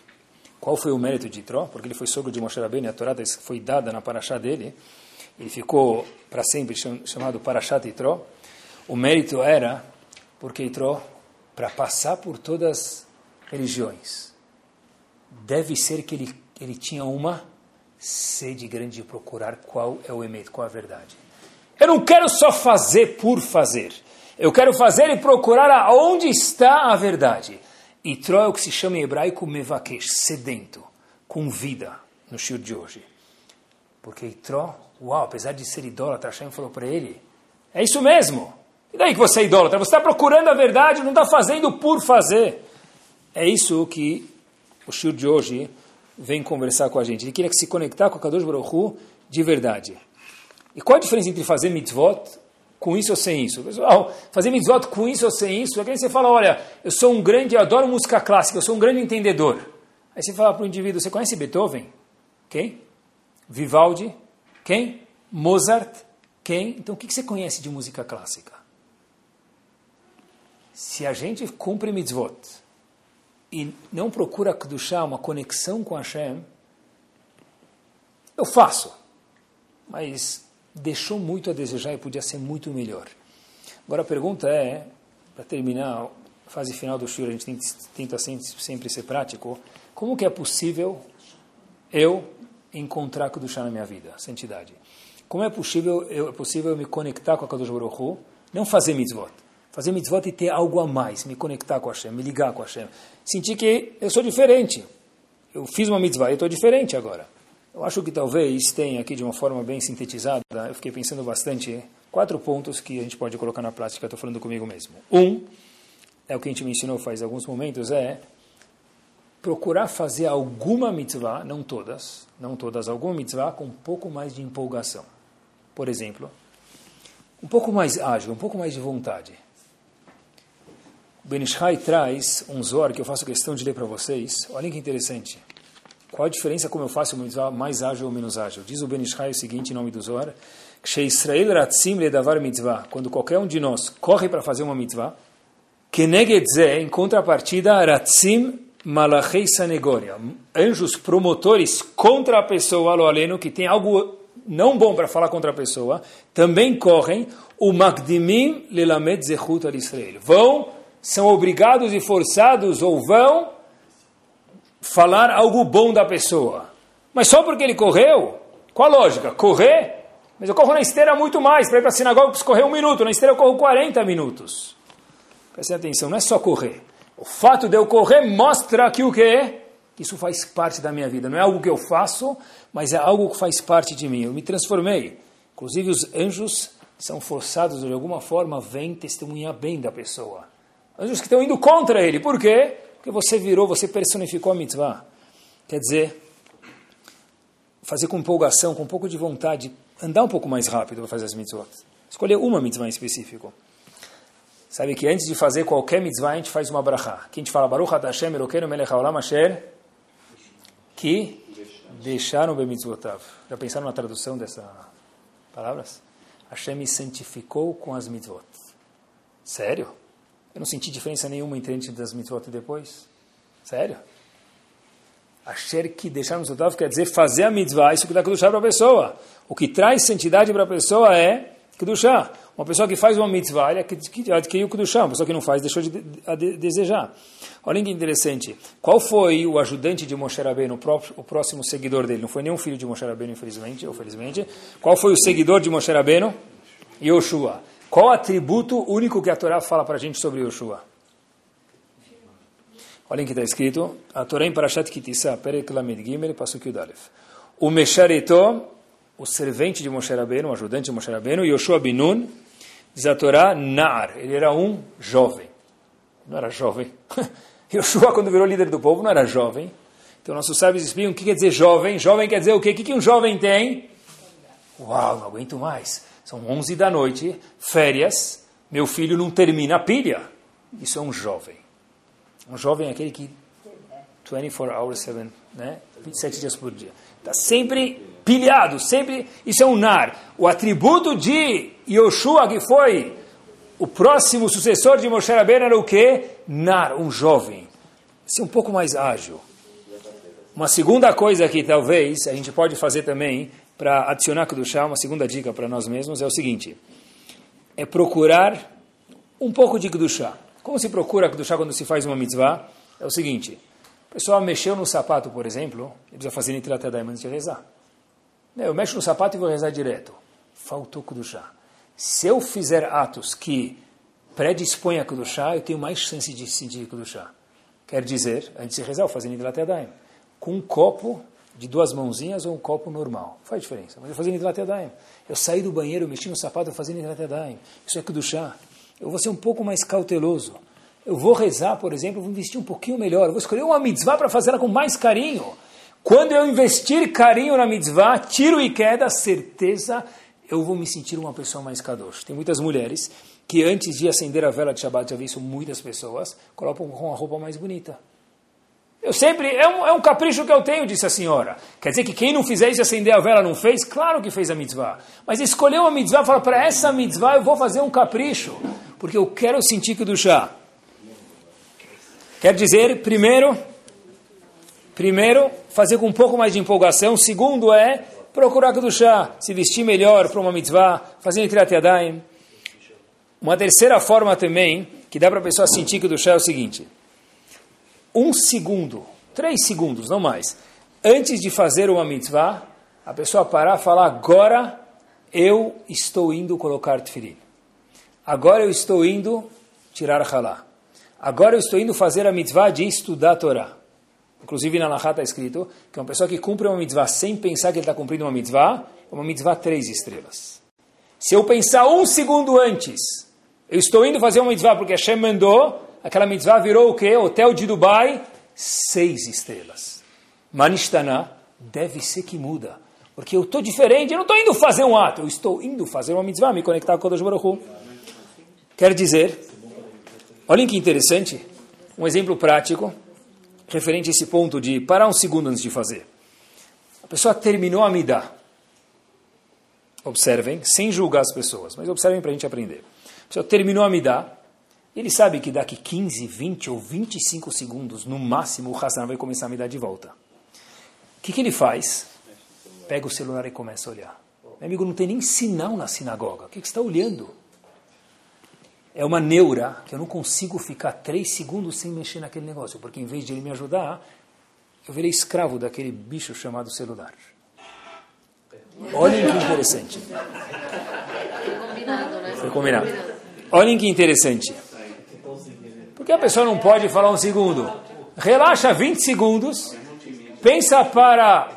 Qual foi o mérito de Itró? Porque ele foi sogro de Moshe Rabbeinu e a Torá foi dada na Parashá dele. Ele ficou para sempre chamado Parashat Itró. O mérito era porque Itró, para passar por todas as religiões, deve ser que ele, ele tinha uma sede grande de procurar qual é o emet, qual é a verdade. Eu não quero só fazer por fazer. Eu quero fazer e procurar aonde está a verdade. Itró é o que se chama em hebraico mevakesh, sedento, com vida, no shir de hoje. Porque Itró, uau, apesar de ser idólatra, Hashem falou para ele, é isso mesmo. E daí que você é idólatra? Você está procurando a verdade, não está fazendo por fazer. É isso que o shir de hoje vem conversar com a gente. Ele queria se conectar com a Kadosh Baruch Hu de verdade. E qual a diferença entre fazer mitzvot com isso ou sem isso? Pessoal, fazer mitzvot com isso ou sem isso, é que você fala, olha, eu sou um grande, eu adoro música clássica, eu sou um grande entendedor. Aí você fala para o indivíduo, você conhece Beethoven? Quem? Vivaldi? Quem? Mozart? Quem? Então o que você conhece de música clássica? Se a gente cumpre mitzvot e não procura Kedushá, uma conexão com Hashem, eu faço. Mas deixou muito a desejar e podia ser muito melhor. Agora a pergunta é, para terminar a fase final do Shura, a gente tenta sempre ser prático, como que é possível eu encontrar Kedushá na minha vida, santidade? Como é possível eu, é possível me conectar com a Kadosh Baruch Hu Não fazer mitzvot. Fazer mitzvot e ter algo a mais, me conectar com Hashem, me ligar com Hashem. Sentir que eu sou diferente. Eu fiz uma mitzvah e estou diferente agora. Eu acho que talvez tenha aqui de uma forma bem sintetizada, eu fiquei pensando bastante, quatro pontos que a gente pode colocar na prática, estou falando comigo mesmo. Um, é o que a gente me ensinou faz alguns momentos, é procurar fazer alguma mitzvah, não todas, não todas, alguma mitzvah com um pouco mais de empolgação. Por exemplo, um pouco mais ágil, um pouco mais de vontade. O Benishai traz um Zohar que eu faço questão de ler para vocês. Olhem que interessante. Qual a diferença como eu faço mitzvah mais ágil ou menos ágil? Diz o Benishai o seguinte em nome do Zohar. Israel ratzim ledavar mitzvah. Quando qualquer um de nós corre para fazer uma mitzvah, Kenegedze, em contrapartida, ratzim malachei sanegoria. Anjos promotores contra a pessoa, lo aleno, que tem algo não bom para falar contra a pessoa, também correm o Magdimim lelamed zechut al Israel. Vão, são obrigados e forçados ou vão falar algo bom da pessoa. Mas só porque ele correu? Qual a lógica? Correr? Mas eu corro na esteira muito mais. Para ir para a sinagoga eu preciso correr um minuto. Na esteira eu corro 40 minutos. Prestem atenção, não é só correr. O fato de eu correr mostra que o que? Isso faz parte da minha vida. Não é algo que eu faço, mas é algo que faz parte de mim. Eu me transformei. Inclusive os anjos são forçados de alguma forma, vêm testemunhar bem da pessoa. Anjos que estão indo contra ele. Por quê? Porque você virou, você personificou a mitzvah. Quer dizer, fazer com empolgação, com um pouco de vontade, andar um pouco mais rápido para fazer as mitzvot. Escolher uma mitzvah em específico. Sabe que antes de fazer qualquer mitzvah, a gente faz uma brachá. Que a gente fala, Baruch Hashem Elokeinu melech haolam asher, que deixaram bemitzvotav. Já pensaram na tradução dessas palavras? Hashem me santificou com as mitzvot. Sério? Eu não senti diferença nenhuma entre antes das mitzvot e depois? Sério? Asher que deixar mitzvotav quer dizer fazer a mitzvah, isso que dá kedushá para a pessoa. O que traz santidade para a pessoa é kedushá. Uma pessoa que faz uma mitzvah, ele adquiriu o Kedushá. Uma pessoa que não faz, deixou de, de, desejar. Olha que interessante. Qual foi o ajudante de Moshe Rabbeinu, o próximo seguidor dele? Não foi nenhum filho de Moshe Rabbeinu, infelizmente, ou felizmente. Qual foi o seguidor de Moshe Rabbeinu? Yoshua. Qual atributo único que a Torá fala para a gente sobre Yoshua? Olhem que está escrito. A Torá em Parashat Kitissa, Perek Gimel, Pasuk Yudalef. O Meshareto, o servente de Moshe Rabbeinu, o ajudante de Moshe Rabbeinu, Yoshua Binun, Diz a Torá, Nar, ele era um jovem. Não era jovem. <laughs> Yoshua, quando virou líder do povo, não era jovem. Então, nossos sábios explicam o que quer dizer jovem. Jovem quer dizer o quê? O que um jovem tem? Uau, não aguento mais. São 11 da noite, férias, meu filho não termina a pilha. Isso é um jovem. Um jovem é aquele que 24 hours, 7, né? 27 dias por dia. Está sempre pilhado, sempre. Isso é um nar. O atributo de Yoshua, que foi o próximo sucessor de Moshe Rabbeinu, era o quê? Nar, um jovem. Ser um pouco mais ágil. Uma segunda coisa que talvez a gente pode fazer também para adicionar Kedushá, uma segunda dica para nós mesmos é o seguinte: é procurar um pouco de Kedushá. Como se procura Kedushá quando se faz uma mitzvah? É o seguinte: o pessoal mexeu no sapato, por exemplo, ele precisa fazer Yadayim antes de rezar. Eu mexo no sapato e vou rezar direto. Faltou Kudushá. Se eu fizer atos que predispõem a Kudushá, eu tenho mais chance de sentir Kudushá. Quer dizer, antes de rezar, eu fazer Nitilat Yadayim. Com um copo de duas mãozinhas ou um copo normal. Faz diferença. Mas eu fazia Nitilat Yadayim. Eu saí do banheiro, mexi no sapato, eu fazia Nitilat Yadayim. Isso é Kudushá. Eu vou ser um pouco mais cauteloso. Eu vou rezar, por exemplo, vou investir um pouquinho melhor. Eu vou escolher uma mitzvah para fazer ela com mais carinho. Quando eu investir carinho na mitzvah, tiro e queda, certeza, eu vou me sentir uma pessoa mais kadosh. Tem muitas mulheres que antes de acender a vela de Shabbat, já vi isso muitas pessoas, colocam com a roupa mais bonita. Eu sempre, é um, é um capricho que eu tenho, disse a senhora. Quer dizer que quem não fizer isso acender a vela não fez? Claro que fez a mitzvah. Mas escolheu a mitzvah e falou, para essa mitzvah eu vou fazer um capricho, porque eu quero sentir que do chá. Quer dizer, primeiro, Primeiro, fazer com um pouco mais de empolgação. Segundo é procurar chá, se vestir melhor para uma mitzvah, fazer Nitirat Yadayim. Uma terceira forma também, que dá para a pessoa sentir que do chá é o seguinte. Um segundo, três segundos, não mais, antes de fazer uma mitzvah, a pessoa parar e falar, agora eu estou indo colocar tefilim. Agora eu estou indo tirar halá. Agora eu estou indo fazer a mitzvah de estudar a Torá. Inclusive na Lahá está escrito que uma pessoa que cumpre uma mitzvah sem pensar que ele está cumprindo uma mitzvah, é uma mitzvah três estrelas. Se eu pensar um segundo antes, eu estou indo fazer uma mitzvah porque Hashem mandou, aquela mitzvah virou o quê? Hotel de Dubai, seis estrelas. Manishtana, deve ser que muda. Porque eu estou diferente, eu não estou indo fazer um ato, eu estou indo fazer uma mitzvah, me conectar com o Kodesh Baruch. Quer dizer, olhem que interessante, um exemplo prático, referente a esse ponto de parar um segundo antes de fazer. A pessoa terminou a midá. Observem, sem julgar as pessoas, mas observem para a gente aprender. A pessoa terminou a midá, ele sabe que daqui 15, 20 ou 25 segundos, no máximo, o Hazan vai começar a me dar de volta. O que, que ele faz? Pega o celular e começa a olhar. Meu amigo, não tem nem sinal na sinagoga. O que, que você está olhando? É uma neura que eu não consigo ficar três segundos sem mexer naquele negócio, porque em vez de ele me ajudar, eu virei escravo daquele bicho chamado celular. Olhem que interessante. Combinado, né? Foi combinado. Olhem que interessante. Porque a pessoa não pode falar um segundo. Relaxa 20 segundos. Pensa para.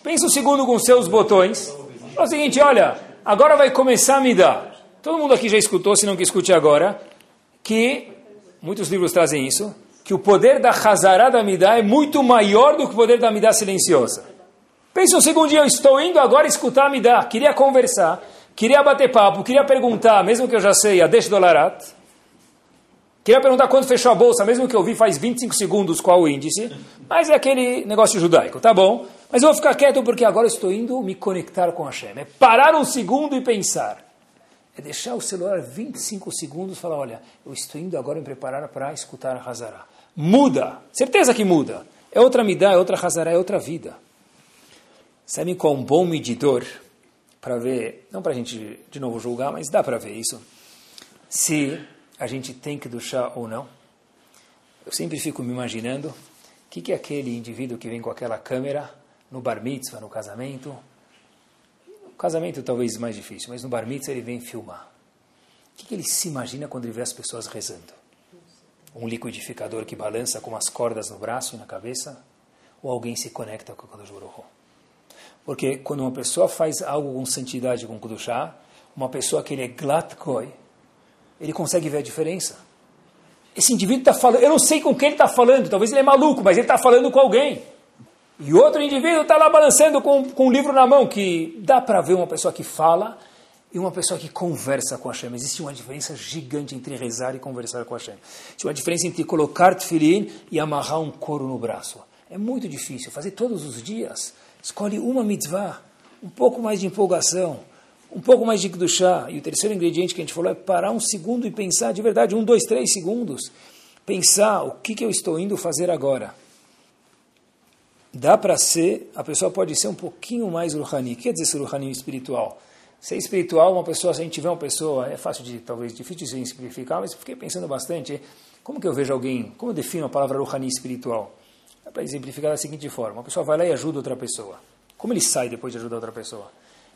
Pensa um segundo com seus botões. Fala o seguinte: olha, agora vai começar a me dar. Todo mundo aqui já escutou, se não que escute agora, que muitos livros trazem isso, que o poder da Hazará da Midah é muito maior do que o poder da Midah silenciosa. Pensa um segundinho, eu estou indo agora escutar a Midah, queria conversar, queria bater papo, queria perguntar, mesmo que eu já sei, a deixa dolarat, queria perguntar quando fechou a bolsa, mesmo que eu vi faz 25 segundos qual o índice, mas é aquele negócio judaico, tá bom? Mas eu vou ficar quieto porque agora estou indo me conectar com Hashem. É parar um segundo e pensar. É deixar o celular 25 segundos e falar, olha, eu estou indo agora me preparar para escutar a Hazará. Muda, certeza que muda. É outra midá, é outra Hazará, é outra vida. Sabem qual é um bom medidor para ver, não para a gente de novo julgar, mas dá para ver isso, se a gente tem que duchar ou não? Eu sempre fico me imaginando o que, que é aquele indivíduo que vem com aquela câmera no bar mitzvah, no casamento. No casamento talvez mais difícil, mas no bar mitzvah ele vem filmar. O que, que ele se imagina quando ele vê as pessoas rezando? Um liquidificador que balança com umas cordas no braço e na cabeça? Ou alguém se conecta com o Kadosh Baruch? Porque quando uma pessoa faz algo com santidade, com Kudushá, uma pessoa que ele é glatkoi, ele consegue ver a diferença. Esse indivíduo está falando, eu não sei com quem ele está falando, talvez ele é maluco, mas ele está falando com alguém. E outro indivíduo está lá balançando com, com um livro na mão, que dá para ver uma pessoa que fala e uma pessoa que conversa com Hashem. Existe uma diferença gigante entre rezar e conversar com Hashem. Existe uma diferença entre colocar tefilin e amarrar um couro no braço. É muito difícil, fazer todos os dias. Escolhe uma mitzvah, um pouco mais de empolgação, um pouco mais de chá. E o terceiro ingrediente que a gente falou é parar um segundo e pensar de verdade, um, dois, três segundos. Pensar o que, que eu estou indo fazer agora. Dá para ser, a pessoa pode ser um pouquinho mais ruhani. O que quer dizer ser ruhani espiritual? Ser espiritual, uma pessoa, se a gente tiver uma pessoa, é fácil de, talvez, difícil de simplificar, mas fiquei pensando bastante, como que eu vejo alguém, como eu defino a palavra ruhani espiritual? É para exemplificar da seguinte forma, uma pessoa vai lá e ajuda outra pessoa. Como ele sai depois de ajudar outra pessoa?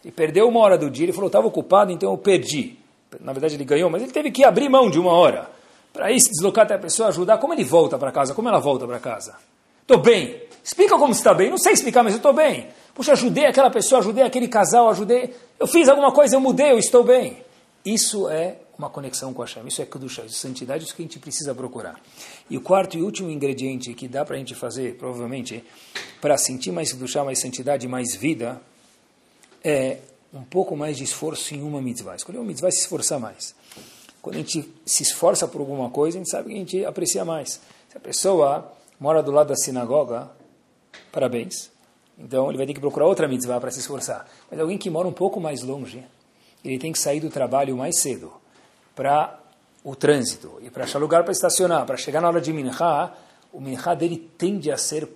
Ele perdeu uma hora do dia, ele falou, estava ocupado, então eu perdi. Na verdade ele ganhou, mas ele teve que abrir mão de uma hora. Para ir se deslocar até a pessoa, ajudar, como ele volta para casa? Como ela volta para casa? Estou bem. Explica como está bem. Não sei explicar, mas eu estou bem. Puxa, ajudei aquela pessoa, ajudei aquele casal, ajudei. Eu fiz alguma coisa, eu mudei, eu estou bem. Isso é uma conexão com a Hashem. Isso é Kedusha, isso é santidade, isso que a gente precisa procurar. E o quarto e último ingrediente que dá para a gente fazer, provavelmente, para sentir mais Kedusha, mais santidade, mais vida, é um pouco mais de esforço em uma mitzvah. Escolher uma mitzvah e se esforçar mais. Quando a gente se esforça por alguma coisa, a gente sabe que a gente aprecia mais. Se a pessoa mora do lado da sinagoga, parabéns. Então ele vai ter que procurar outra mitzvah para se esforçar. Mas alguém que mora um pouco mais longe, ele tem que sair do trabalho mais cedo para o trânsito e para achar lugar para estacionar, para chegar na hora de minhá, o minhá dele tende a ser,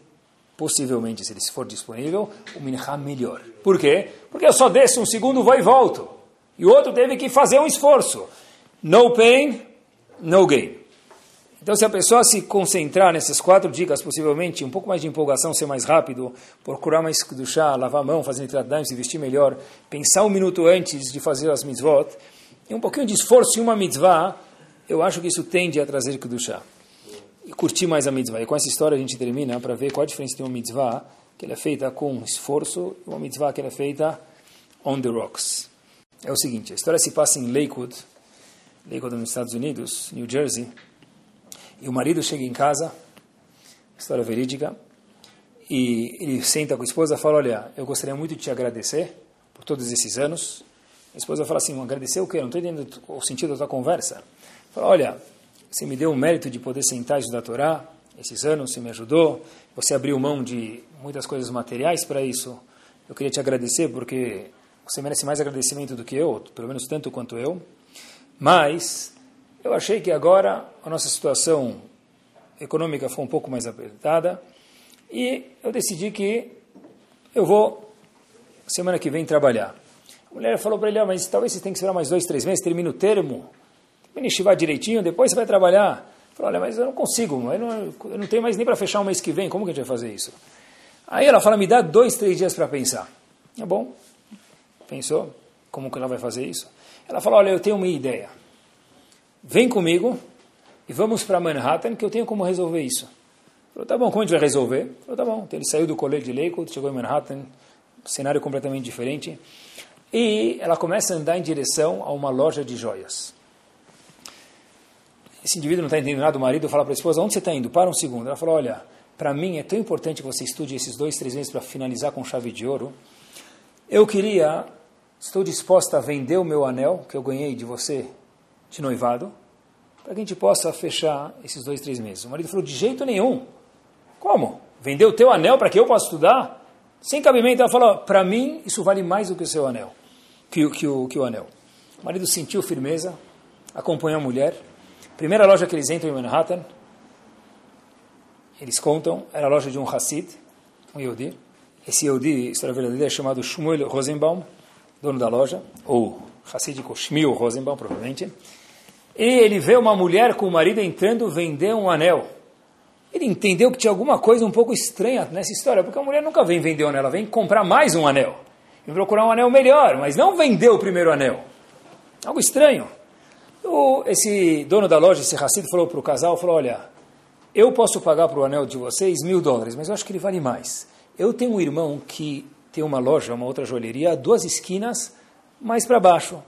possivelmente, se ele for disponível, o minhá melhor. Por quê? Porque eu só desço um segundo, vou e volto. E o outro teve que fazer um esforço. No pain, no gain. Então, se a pessoa se concentrar nessas quatro dicas, possivelmente, um pouco mais de empolgação, ser mais rápido, procurar mais do chá, lavar a mão, fazer nitradaim, se vestir melhor, pensar um minuto antes de fazer as mitzvot, E um pouquinho de esforço em uma mitzvah, eu acho que isso tende a trazer Kedushá. E curtir mais a mitzvah. E com essa história a gente termina para ver qual a diferença de uma mitzvah que é feita com esforço e uma mitzvah que é feita on the rocks. É o seguinte, a história se passa em Lakewood, Lakewood nos Estados Unidos, New Jersey, e o marido chega em casa, história verídica, e ele senta com a esposa e fala, olha, eu gostaria muito de te agradecer por todos esses anos. A esposa fala assim, agradecer o quê? Não estou entendendo o sentido da tua conversa. Fala, olha, você me deu o mérito de poder sentar e estudar a Torá, esses anos você me ajudou, você abriu mão de muitas coisas materiais para isso. Eu queria te agradecer porque você merece mais agradecimento do que eu, pelo menos tanto quanto eu. Mas eu achei que agora a nossa situação econômica foi um pouco mais apertada e eu decidi que eu vou semana que vem trabalhar. A mulher falou para ele, ah, mas talvez você tenha que esperar mais dois, três meses, termina o termo, estivar direitinho, depois você vai trabalhar. Falou, olha, mas eu não consigo, eu não, eu não tenho mais nem para fechar o mês que vem, como que a gente vai fazer isso? Aí ela fala, me dá dois, três dias para pensar. É bom. Pensou? Como que ela vai fazer isso? Ela fala, olha, eu tenho uma ideia. Vem comigo e vamos para Manhattan que eu tenho como resolver isso. Falou, tá bom, como a gente vai resolver? Falou, tá bom. Então ele saiu do colégio de Lakewood, chegou em Manhattan, cenário completamente diferente. E ela começa a andar em direção a uma loja de joias. Esse indivíduo não está entendendo nada, o marido fala para a esposa, onde você está indo? Para um segundo. Ela fala, olha, para mim é tão importante que você estude esses dois, três meses para finalizar com chave de ouro. Eu queria, estou disposta a vender o meu anel que eu ganhei de você de noivado, para que a gente possa fechar esses dois, três meses. O marido falou, de jeito nenhum. Como? Vender o teu anel para que eu possa estudar? Sem cabimento. Ela falou, para mim isso vale mais do que o seu anel, que, que, o, que o anel. O marido sentiu firmeza, acompanhou a mulher, Primeira loja que eles entram em Manhattan, eles contam, era a loja de um Hassid, um Yehudi. Esse Yehudi, história verdadeira, é chamado Shmuel Rosenbaum, dono da loja, ou Hassidico Shmuel Rosenbaum, provavelmente. E ele vê uma mulher com o marido entrando vender um anel. Ele entendeu que tinha alguma coisa um pouco estranha nessa história, porque a mulher nunca vem vender um anel, ela vem comprar mais um anel. Vem procurar um anel melhor, mas não vender o primeiro anel. Algo estranho. O, esse dono da loja, esse Hassid, falou para o casal, falou, olha, eu posso pagar para o anel de vocês mil dólares, mas eu acho que ele vale mais. Eu tenho um irmão que tem uma loja, uma outra joalheria, duas esquinas mais para baixo.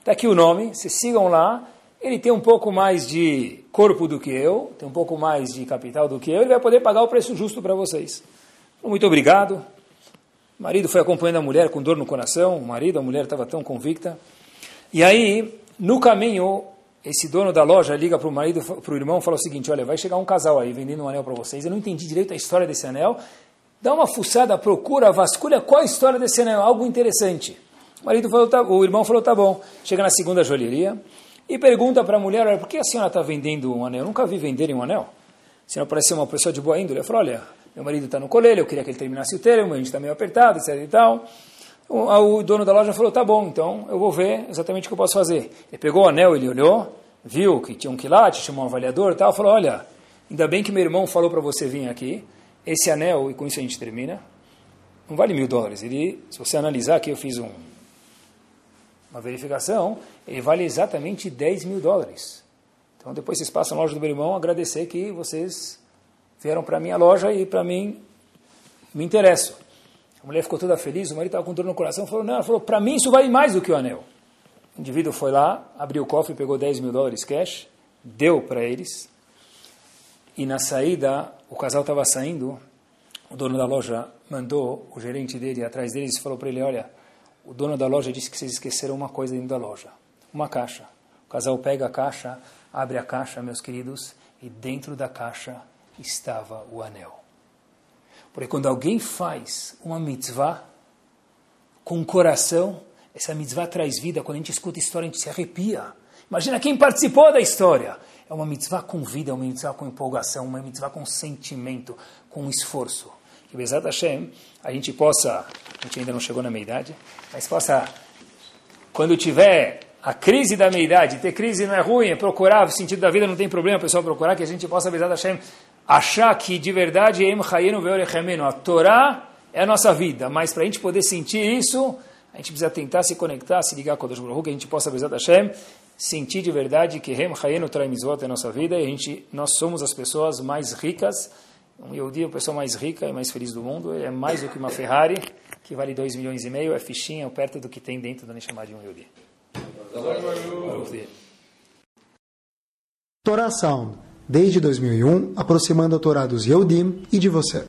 Está aqui o nome, vocês sigam lá. Ele tem um pouco mais de corpo do que eu, tem um pouco mais de capital do que eu, ele vai poder pagar o preço justo para vocês. Muito obrigado. O marido foi acompanhando a mulher com dor no coração, o marido, a mulher estava tão convicta. E aí, no caminho, esse dono da loja liga para o marido, para o irmão, fala o seguinte: olha, vai chegar um casal aí vendendo um anel para vocês. Eu não entendi direito a história desse anel. Dá uma fuçada, procura, vasculha qual a história desse anel, algo interessante. O marido falou, tá, o irmão falou, tá bom. Chega na segunda joalheria e pergunta para a mulher, olha, por que a senhora está vendendo um anel? Eu nunca vi venderem um anel. A senhora parece ser uma pessoa de boa índole. Ele falou, olha, meu marido está no colégio, eu queria que ele terminasse o termo, a gente está meio apertado, etc e tal. O, dono da loja falou, tá bom, então eu vou ver exatamente o que eu posso fazer. Ele pegou o anel, ele olhou, viu que tinha um quilate, chamou um avaliador e tal, falou, olha, ainda bem que meu irmão falou para você vir aqui, esse anel, e com isso a gente termina, não vale mil dólares. Ele, se você analisar aqui, eu fiz um, uma verificação, ele vale exatamente 10 mil dólares. Então depois vocês passam na loja do meu irmão, agradecer que vocês vieram para minha loja e para mim me interessam. A mulher ficou toda feliz, o marido estava com dor no coração, falou, não, ela falou, para mim isso vale mais do que o anel. O indivíduo foi lá, abriu o cofre, pegou 10 mil dólares cash, deu para eles, e na saída, o casal estava saindo, o dono da loja mandou o gerente dele atrás deles e falou para ele, olha, o dono da loja disse que vocês esqueceram uma coisa dentro da loja, uma caixa. O casal pega a caixa, abre a caixa, meus queridos, e dentro da caixa estava o anel. Porque quando alguém faz uma mitzvah com o coração, essa mitzvah traz vida. Quando a gente escuta a história, a gente se arrepia. Imagina quem participou da história. É uma mitzvah com vida, uma mitzvah com empolgação, uma mitzvah com sentimento, com esforço. Que Bezat Hashem, a gente possa, a gente ainda não chegou na meia-idade, mas possa, quando tiver a crise da meia-idade, ter crise não é ruim, é procurar, o sentido da vida não tem problema, pessoal procurar, que a gente possa, Bezat Hashem, achar que de verdade a Torá é a nossa vida, mas para a gente poder sentir isso, A gente precisa tentar se conectar, se ligar com o Deus Baruch que a gente possa, Bezat Hashem, sentir de verdade que Rem Hayenu trai Mizvot é a nossa vida e a gente, nós somos as pessoas mais ricas. Um Yehudi é a pessoa mais rica e mais feliz do mundo. Ele é mais do que uma Ferrari, que vale 2 milhões e meio, é fichinha, perto do que tem dentro da Neshama de um Yehudi. Torá Sound, desde 2001, aproximando a Torá dos e de você.